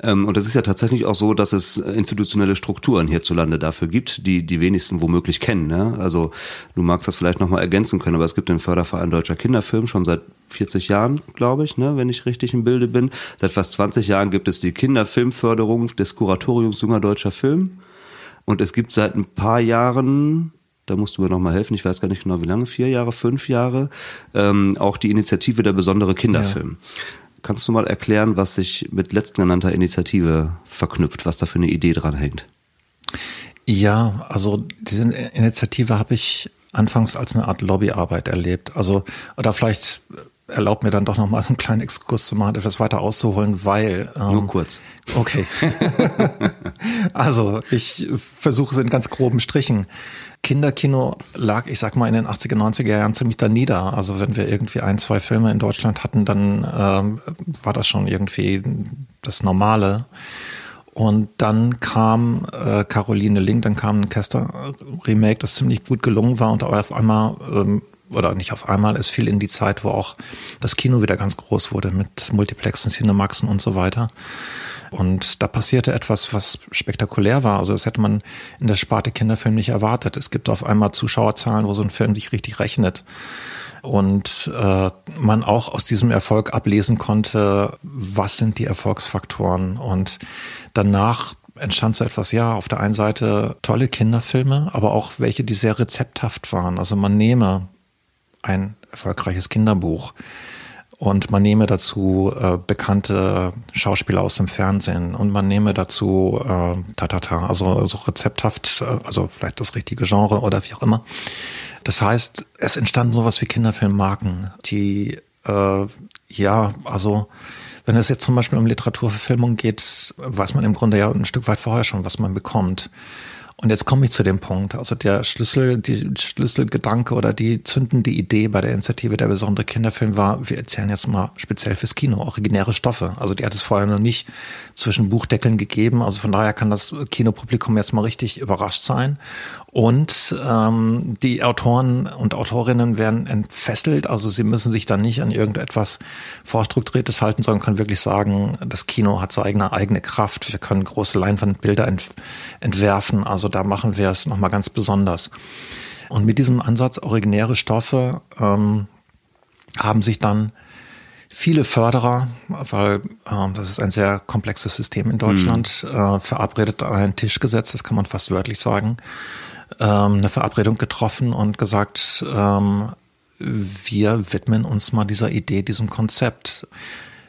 Ähm, und es ist ja tatsächlich auch so, dass es institutionelle Strukturen hierzulande dafür gibt, die die wenigsten womöglich kennen. Ne? Also du magst das vielleicht nochmal ergänzen können, aber es gibt den Förderverein Deutscher Kinderfilm schon seit 40 Jahren, glaube ich, ne, wenn ich richtig im Bilde bin. Seit fast 20 Jahren gibt es die Kinderfilmförderung des Kuratoriums junger deutscher Film. Und es gibt seit ein paar Jahren, da musst du mir nochmal helfen, ich weiß gar nicht genau wie lange, vier Jahre, fünf Jahre, ähm, auch die Initiative der besondere Kinderfilm. Ja. Kannst du mal erklären, was sich mit letztgenannter Initiative verknüpft, was da für eine Idee dran hängt?
Ja, also diese Initiative habe ich anfangs als eine Art Lobbyarbeit erlebt. Also, oder vielleicht erlaubt mir dann doch noch mal einen kleinen Exkurs zu machen, etwas weiter auszuholen, weil
ähm, nur kurz.
Okay. (laughs) also ich versuche es in ganz groben Strichen. Kinderkino lag, ich sag mal, in den 80er, 90er Jahren ziemlich da nieder. Also wenn wir irgendwie ein, zwei Filme in Deutschland hatten, dann ähm, war das schon irgendwie das Normale. Und dann kam äh, Caroline Link, dann kam ein Kester-Remake, das ziemlich gut gelungen war und auf einmal ähm, oder nicht auf einmal, es fiel in die Zeit, wo auch das Kino wieder ganz groß wurde mit Multiplexen, Cinemaxen und so weiter. Und da passierte etwas, was spektakulär war. Also das hätte man in der Sparte Kinderfilm nicht erwartet. Es gibt auf einmal Zuschauerzahlen, wo so ein Film sich richtig rechnet. Und äh, man auch aus diesem Erfolg ablesen konnte, was sind die Erfolgsfaktoren. Und danach entstand so etwas, ja, auf der einen Seite tolle Kinderfilme, aber auch welche, die sehr rezepthaft waren. Also man nehme ein erfolgreiches Kinderbuch. Und man nehme dazu äh, bekannte Schauspieler aus dem Fernsehen und man nehme dazu äh, tatata, also, also rezepthaft, äh, also vielleicht das richtige Genre oder wie auch immer. Das heißt, es entstanden sowas wie Kinderfilmmarken, die äh, ja, also wenn es jetzt zum Beispiel um Literaturverfilmung geht, weiß man im Grunde ja ein Stück weit vorher schon, was man bekommt. Und jetzt komme ich zu dem Punkt. Also der Schlüssel, die Schlüsselgedanke oder die zündende Idee bei der Initiative der besondere Kinderfilm war, wir erzählen jetzt mal speziell fürs Kino originäre Stoffe. Also die hat es vorher noch nicht zwischen Buchdeckeln gegeben. Also von daher kann das Kinopublikum jetzt mal richtig überrascht sein. Und ähm, die Autoren und Autorinnen werden entfesselt. Also sie müssen sich dann nicht an irgendetwas Vorstrukturiertes halten, sondern können wirklich sagen, das Kino hat seine eigene Kraft. Wir können große Leinwandbilder ent entwerfen. Also da machen wir es nochmal ganz besonders. Und mit diesem Ansatz originäre Stoffe ähm, haben sich dann viele Förderer, weil äh, das ist ein sehr komplexes System in Deutschland, mhm. äh, verabredet an einen Tisch gesetzt, das kann man fast wörtlich sagen, ähm, eine Verabredung getroffen und gesagt, ähm, wir widmen uns mal dieser Idee, diesem Konzept.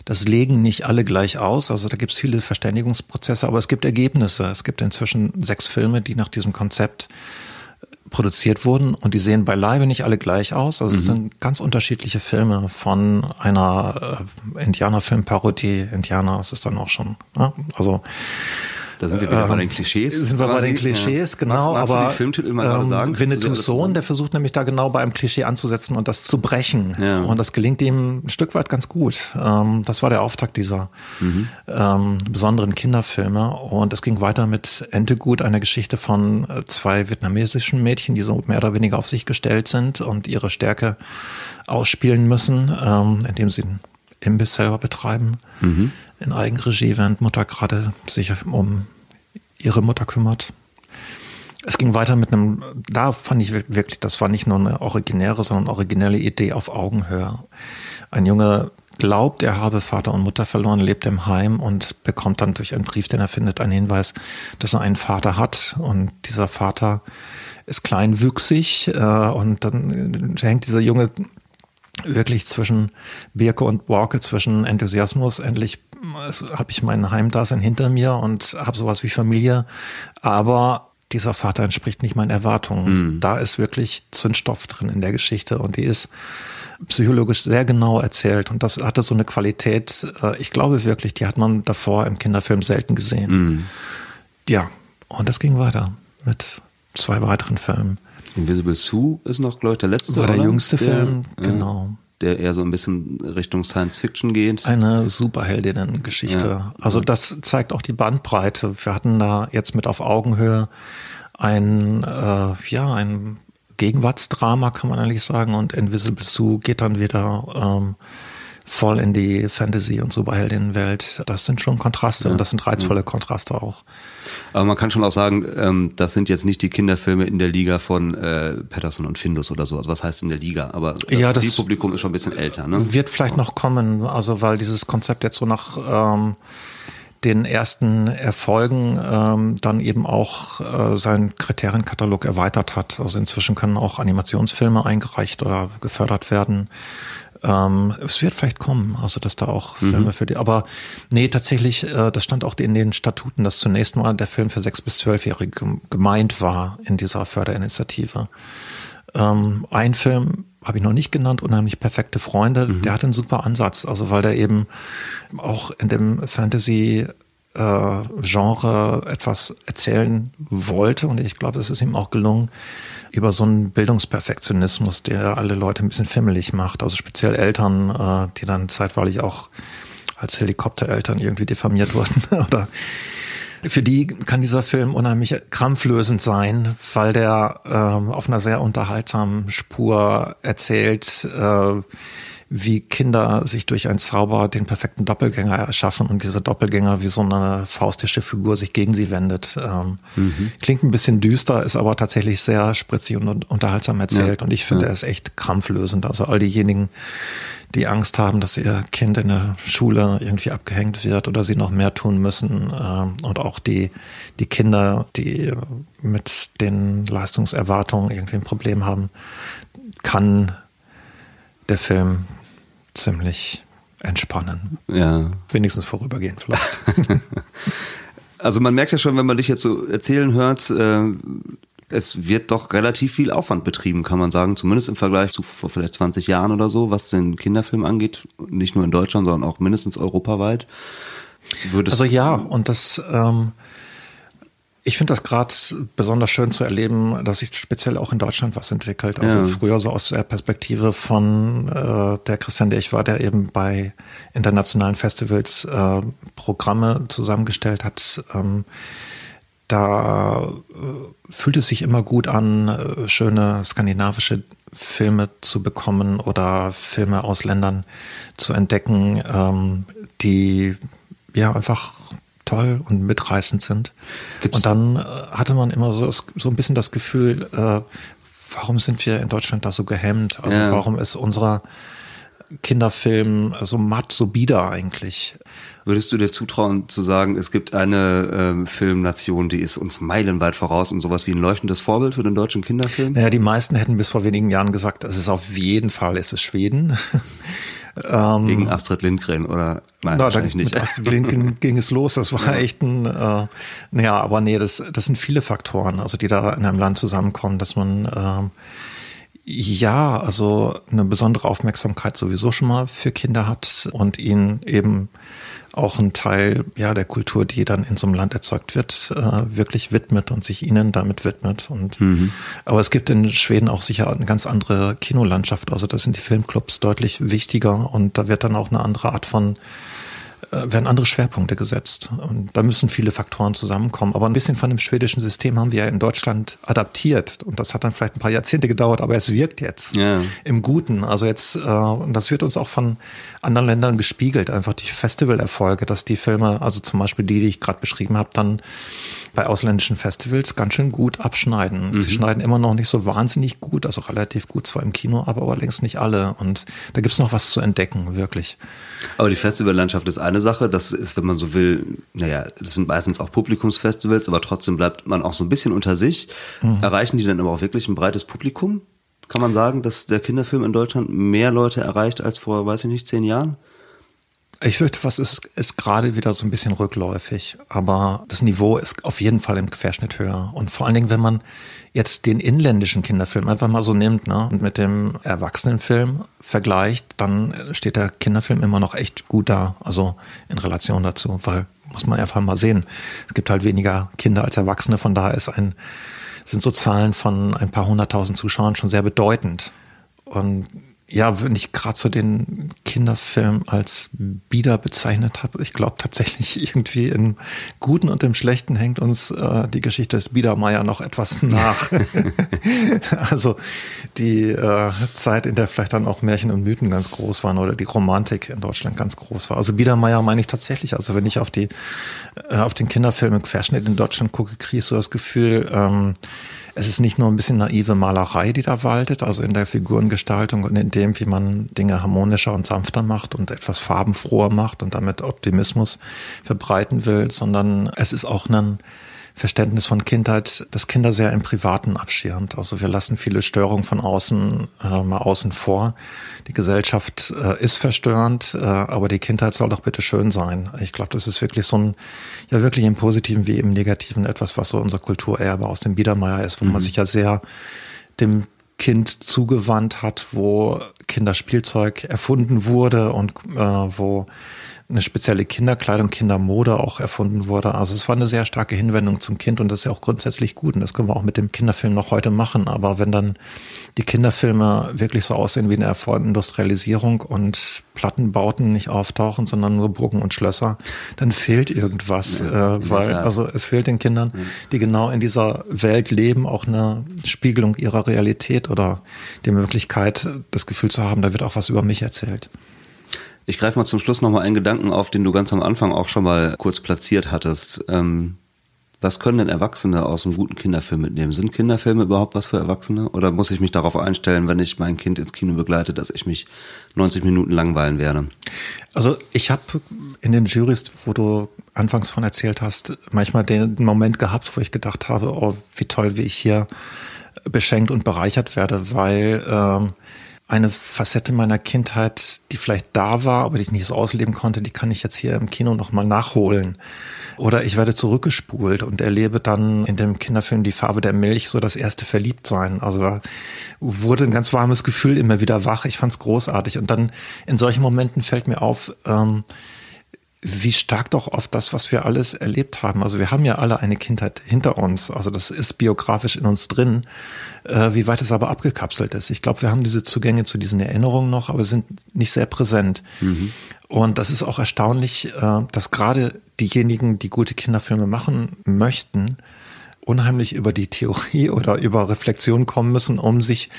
Das legen nicht alle gleich aus, also da gibt es viele Verständigungsprozesse, aber es gibt Ergebnisse. Es gibt inzwischen sechs Filme, die nach diesem Konzept produziert wurden und die sehen beileibe nicht alle gleich aus. Also mhm. es sind ganz unterschiedliche Filme von einer äh, Indianerfilmparodie. Indianer, das ist dann auch schon, ja, also
Da sind wir wieder ähm, bei den Klischees.
Sind wir bei den Klischees, ja. genau. Magst, magst aber, du die
Filmtitel mal ähm, sagen?
Winnetous Sohn, der versucht nämlich da genau bei einem Klischee anzusetzen und das zu brechen. Ja. Und das gelingt ihm ein Stück weit ganz gut. Ähm, das war der Auftakt dieser mhm. ähm, besonderen Kinderfilme. Und es ging weiter mit Entegut, eine Geschichte von äh, zwei vietnamesischen Mädchen, die so mehr oder weniger auf sich gestellt sind und ihre Stärke ausspielen müssen, ähm, indem sie Imbiss selber betreiben. Mhm in Eigenregie, während Mutter gerade sich um ihre Mutter kümmert. Es ging weiter mit einem, da fand ich wirklich, das war nicht nur eine originäre, sondern originelle Idee auf Augenhöhe. Ein Junge glaubt, er habe Vater und Mutter verloren, lebt im Heim und bekommt dann durch einen Brief, den er findet, einen Hinweis, dass er einen Vater hat. Und dieser Vater ist kleinwüchsig äh, und dann hängt dieser Junge wirklich zwischen Birke und Borke, zwischen Enthusiasmus, endlich habe ich mein Heimdasein hinter mir und habe sowas wie Familie, aber dieser Vater entspricht nicht meinen Erwartungen. Mhm. Da ist wirklich Zündstoff drin in der Geschichte und die ist psychologisch sehr genau erzählt und das hatte so eine Qualität, äh, ich glaube wirklich, die hat man davor im Kinderfilm selten gesehen. Mhm. Ja, und das ging weiter mit zwei weiteren Filmen.
Invisible Sue ist noch, glaube ich, der letzte.
War der oder? jüngste Film, der, genau.
Der eher so ein bisschen Richtung Science Fiction geht.
Eine Superheldinnen-Geschichte. Ja. Also das zeigt auch die Bandbreite. Wir hatten da jetzt mit auf Augenhöhe ein, äh, ja, ein Gegenwartsdrama, kann man eigentlich sagen. Und Invisible Sue geht dann wieder ähm, voll in die Fantasy- und Superheldinnenwelt. Das sind schon Kontraste ja. und das sind reizvolle Kontraste auch.
Aber man kann schon auch sagen, ähm, das sind jetzt nicht die Kinderfilme in der Liga von äh, Patterson und Findus oder so. Also was heißt in der Liga? Aber das, ja, das Zielpublikum ist schon ein bisschen älter. Ne?
Wird vielleicht noch kommen, also weil dieses Konzept jetzt so nach ähm, den ersten Erfolgen ähm, dann eben auch äh, seinen Kriterienkatalog erweitert hat. Also inzwischen können auch Animationsfilme eingereicht oder gefördert werden. Ähm, es wird vielleicht kommen, also dass da auch mhm. Filme für die, aber nee, tatsächlich, äh, das stand auch in den Statuten, dass zunächst mal der Film für sechs bis zwölfjährige gemeint war in dieser Förderinitiative. Ähm, ein Film habe ich noch nicht genannt, unheimlich perfekte Freunde, mhm. der hat einen super Ansatz, also weil der eben auch in dem Fantasy äh, Genre etwas erzählen wollte. Und ich glaube, es ist ihm auch gelungen, über so einen Bildungsperfektionismus, der alle Leute ein bisschen fimmelig macht, also speziell Eltern, äh, die dann zeitweilig auch als Helikoptereltern irgendwie diffamiert wurden. (laughs) Oder für die kann dieser Film unheimlich krampflösend sein, weil der äh, auf einer sehr unterhaltsamen Spur erzählt, äh, wie Kinder sich durch einen Zauber den perfekten Doppelgänger erschaffen und dieser Doppelgänger wie so eine faustische Figur sich gegen sie wendet. Ähm, mhm. Klingt ein bisschen düster, ist aber tatsächlich sehr spritzig und unterhaltsam erzählt ja. und ich finde, ja. er ist echt krampflösend. Also all diejenigen, die Angst haben, dass ihr Kind in der Schule irgendwie abgehängt wird oder sie noch mehr tun müssen äh, und auch die, die Kinder, die mit den Leistungserwartungen irgendwie ein Problem haben, kann der Film ziemlich entspannen. Ja. Wenigstens vorübergehend vielleicht. (laughs)
also man merkt ja schon, wenn man dich jetzt so erzählen hört, äh, es wird doch relativ viel Aufwand betrieben, kann man sagen, zumindest im Vergleich zu vor vielleicht 20 Jahren oder so, was den Kinderfilm angeht, nicht nur in Deutschland, sondern auch mindestens europaweit.
Würdest also ja, und das ähm, ich finde das gerade besonders schön zu erleben, dass sich speziell auch in Deutschland was entwickelt. Also ja. früher so aus der Perspektive von äh, der Christian, der ich war, der eben bei internationalen Festivals äh, Programme zusammengestellt hat. Ähm, da äh, fühlt es sich immer gut an, äh, schöne skandinavische Filme zu bekommen oder Filme aus Ländern zu entdecken, ähm, die ja einfach toll und mitreißend sind. Gibt's und dann äh, hatte man immer so, so ein bisschen das Gefühl, äh, warum sind wir in Deutschland da so gehemmt? Also ja. warum ist unser Kinderfilm so matt, so bieder eigentlich?
Würdest du dir zutrauen zu sagen, es gibt eine ähm, Filmnation, die ist uns meilenweit voraus und sowas wie ein leuchtendes Vorbild für den deutschen Kinderfilm?
Naja, die meisten hätten bis vor wenigen Jahren gesagt, es ist auf jeden Fall, es ist Schweden.
Ähm, Gegen Astrid Lindgren oder
nein, na, wahrscheinlich nicht. Mit Astrid Lindgren (laughs) ging es los. Das war ja. echt ein, äh, naja, aber nee, das, das sind viele Faktoren, also die da in einem Land zusammenkommen, dass man ähm, ja, also eine besondere Aufmerksamkeit sowieso schon mal für Kinder hat und ihnen eben auch ein Teil ja der Kultur, die dann in so einem Land erzeugt wird, äh, wirklich widmet und sich ihnen damit widmet. Und mhm. aber es gibt in Schweden auch sicher eine ganz andere Kinolandschaft. Also da sind die Filmclubs deutlich wichtiger und da wird dann auch eine andere Art von werden andere Schwerpunkte gesetzt. Und da müssen viele Faktoren zusammenkommen. Aber ein bisschen von dem schwedischen System haben wir ja in Deutschland adaptiert. Und das hat dann vielleicht ein paar Jahrzehnte gedauert, aber es wirkt jetzt ja. im Guten. Also jetzt, äh, und das wird uns auch von anderen Ländern gespiegelt, einfach die Festivalerfolge, dass die Filme, also zum Beispiel die, die ich gerade beschrieben habe, dann bei ausländischen Festivals ganz schön gut abschneiden. Mhm. Sie schneiden immer noch nicht so wahnsinnig gut, also relativ gut zwar im Kino, aber, aber längst nicht alle. Und da gibt's noch was zu entdecken, wirklich.
Aber die Festivallandschaft ist eine Sache, das ist, wenn man so will, naja, das sind meistens auch Publikumsfestivals, aber trotzdem bleibt man auch so ein bisschen unter sich. Mhm. Erreichen die dann aber auch wirklich ein breites Publikum? Kann man sagen, dass der Kinderfilm in Deutschland mehr Leute erreicht als vor, weiß ich nicht, zehn Jahren?
Ich fürchte, was ist, ist gerade wieder so ein bisschen rückläufig, aber das Niveau ist auf jeden Fall im Querschnitt höher. Und vor allen Dingen, wenn man jetzt den inländischen Kinderfilm einfach mal so nimmt ne, und mit dem Erwachsenenfilm vergleicht, dann steht der Kinderfilm immer noch echt gut da, also in Relation dazu, weil muss man einfach mal sehen. Es gibt halt weniger Kinder als Erwachsene, von daher ist ein, sind so Zahlen von ein paar hunderttausend Zuschauern schon sehr bedeutend. Und ja, wenn ich gerade so den Kinderfilm als Bieder bezeichnet habe, ich glaube tatsächlich (laughs) irgendwie im Guten und im Schlechten hängt uns äh, die Geschichte des Biedermeier noch etwas nach. (laughs) (laughs) also die äh, Zeit, in der vielleicht dann auch Märchen und Mythen ganz groß waren oder die Romantik in Deutschland ganz groß war. Also Biedermeier meine ich tatsächlich. Also wenn ich auf die äh, auf den Kinderfilm im Querschnitt in Deutschland gucke, kriege ich so das Gefühl, ähm, es ist nicht nur ein bisschen naive Malerei, die da waltet, also in der Figurengestaltung und in dem, wie man Dinge harmonischer und sanfter macht und etwas farbenfroher macht und damit Optimismus verbreiten will, sondern es ist auch ein Verständnis von Kindheit, das Kinder sehr im Privaten abschirmt. Also wir lassen viele Störungen von außen äh, mal außen vor. Die Gesellschaft äh, ist verstörend, äh, aber die Kindheit soll doch bitte schön sein. Ich glaube, das ist wirklich so ein, ja wirklich im Positiven wie im Negativen etwas, was so unser Kulturerbe aus dem Biedermeier ist, wo mhm. man sich ja sehr dem Kind zugewandt hat, wo Kinderspielzeug erfunden wurde und äh, wo eine spezielle Kinderkleidung, Kindermode auch erfunden wurde. Also es war eine sehr starke Hinwendung zum Kind und das ist ja auch grundsätzlich gut und das können wir auch mit dem Kinderfilm noch heute machen. Aber wenn dann die Kinderfilme wirklich so aussehen wie eine Industrialisierung und Plattenbauten nicht auftauchen, sondern nur Burgen und Schlösser, dann fehlt irgendwas, ja, äh, weil also es fehlt den Kindern, die genau in dieser Welt leben, auch eine Spiegelung ihrer Realität oder die Möglichkeit, das Gefühl zu haben, da wird auch was über mich erzählt.
Ich greife mal zum Schluss nochmal einen Gedanken auf, den du ganz am Anfang auch schon mal kurz platziert hattest. Ähm, was können denn Erwachsene aus einem guten Kinderfilm mitnehmen? Sind Kinderfilme überhaupt was für Erwachsene? Oder muss ich mich darauf einstellen, wenn ich mein Kind ins Kino begleite, dass ich mich 90 Minuten langweilen werde?
Also ich habe in den Jurys, wo du anfangs von erzählt hast, manchmal den Moment gehabt, wo ich gedacht habe, oh, wie toll, wie ich hier beschenkt und bereichert werde, weil ähm, eine Facette meiner Kindheit, die vielleicht da war, aber die ich nicht so ausleben konnte, die kann ich jetzt hier im Kino nochmal nachholen. Oder ich werde zurückgespult und erlebe dann in dem Kinderfilm Die Farbe der Milch so das erste Verliebtsein. Also da wurde ein ganz warmes Gefühl immer wieder wach. Ich fand's großartig. Und dann in solchen Momenten fällt mir auf, ähm, wie stark doch oft das, was wir alles erlebt haben. Also wir haben ja alle eine Kindheit hinter uns. Also das ist biografisch in uns drin. Äh, wie weit es aber abgekapselt ist. Ich glaube, wir haben diese Zugänge zu diesen Erinnerungen noch, aber sind nicht sehr präsent. Mhm. Und das ist auch erstaunlich, äh, dass gerade diejenigen, die gute Kinderfilme machen möchten, unheimlich über die Theorie (laughs) oder über Reflexion kommen müssen, um sich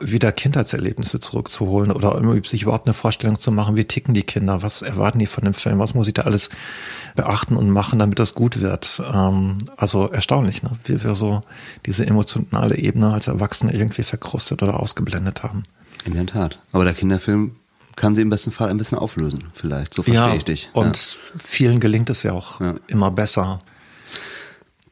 wieder Kindheitserlebnisse zurückzuholen oder um sich überhaupt eine Vorstellung zu machen, wie ticken die Kinder, was erwarten die von dem Film, was muss ich da alles beachten und machen, damit das gut wird. Ähm, also erstaunlich, ne? wie wir so diese emotionale Ebene als Erwachsene irgendwie verkrustet oder ausgeblendet haben.
In der Tat. Aber der Kinderfilm kann sie im besten Fall ein bisschen auflösen, vielleicht. So verstehe
ja,
ich dich.
Und ja. vielen gelingt es ja auch ja. immer besser.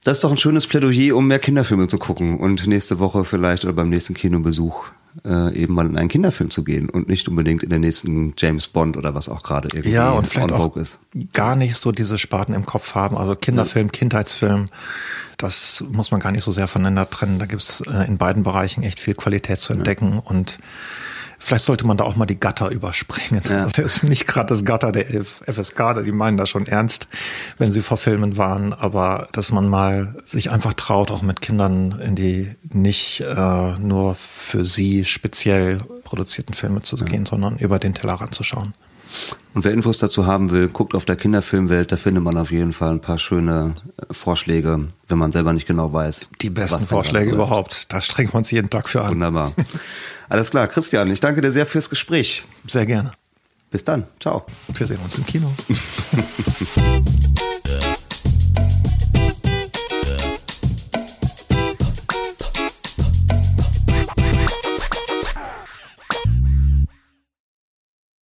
Das ist doch ein schönes Plädoyer, um mehr Kinderfilme zu gucken und nächste Woche vielleicht oder beim nächsten Kinobesuch äh, eben mal in einen Kinderfilm zu gehen und nicht unbedingt in den nächsten James Bond oder was auch gerade irgendwie
ja, und vielleicht auch ist. Gar nicht so diese Sparten im Kopf haben. Also Kinderfilm. Kindheitsfilm, das muss man gar nicht so sehr voneinander trennen. Da gibt's äh, in beiden Bereichen echt viel Qualität zu entdecken ja. und Vielleicht sollte man da auch mal die Gatter überspringen. Ja. Das ist nicht gerade das Gatter der FSK, die meinen das schon ernst, wenn sie vor Filmen waren, aber dass man mal sich einfach traut, auch mit Kindern in die nicht äh, nur für sie speziell produzierten Filme zu gehen, ja. sondern über den Tellerrand zu schauen.
Und wer Infos dazu haben will, guckt auf der Kinderfilmwelt, da findet man auf jeden Fall ein paar schöne äh, Vorschläge, wenn man selber nicht genau weiß.
Die besten Vorschläge überhaupt. Da strengen wir uns jeden Tag für an.
Wunderbar. (laughs) Alles klar, Christian, ich danke dir sehr fürs Gespräch.
Sehr gerne.
Bis dann. Ciao.
Wir sehen uns im Kino. (laughs)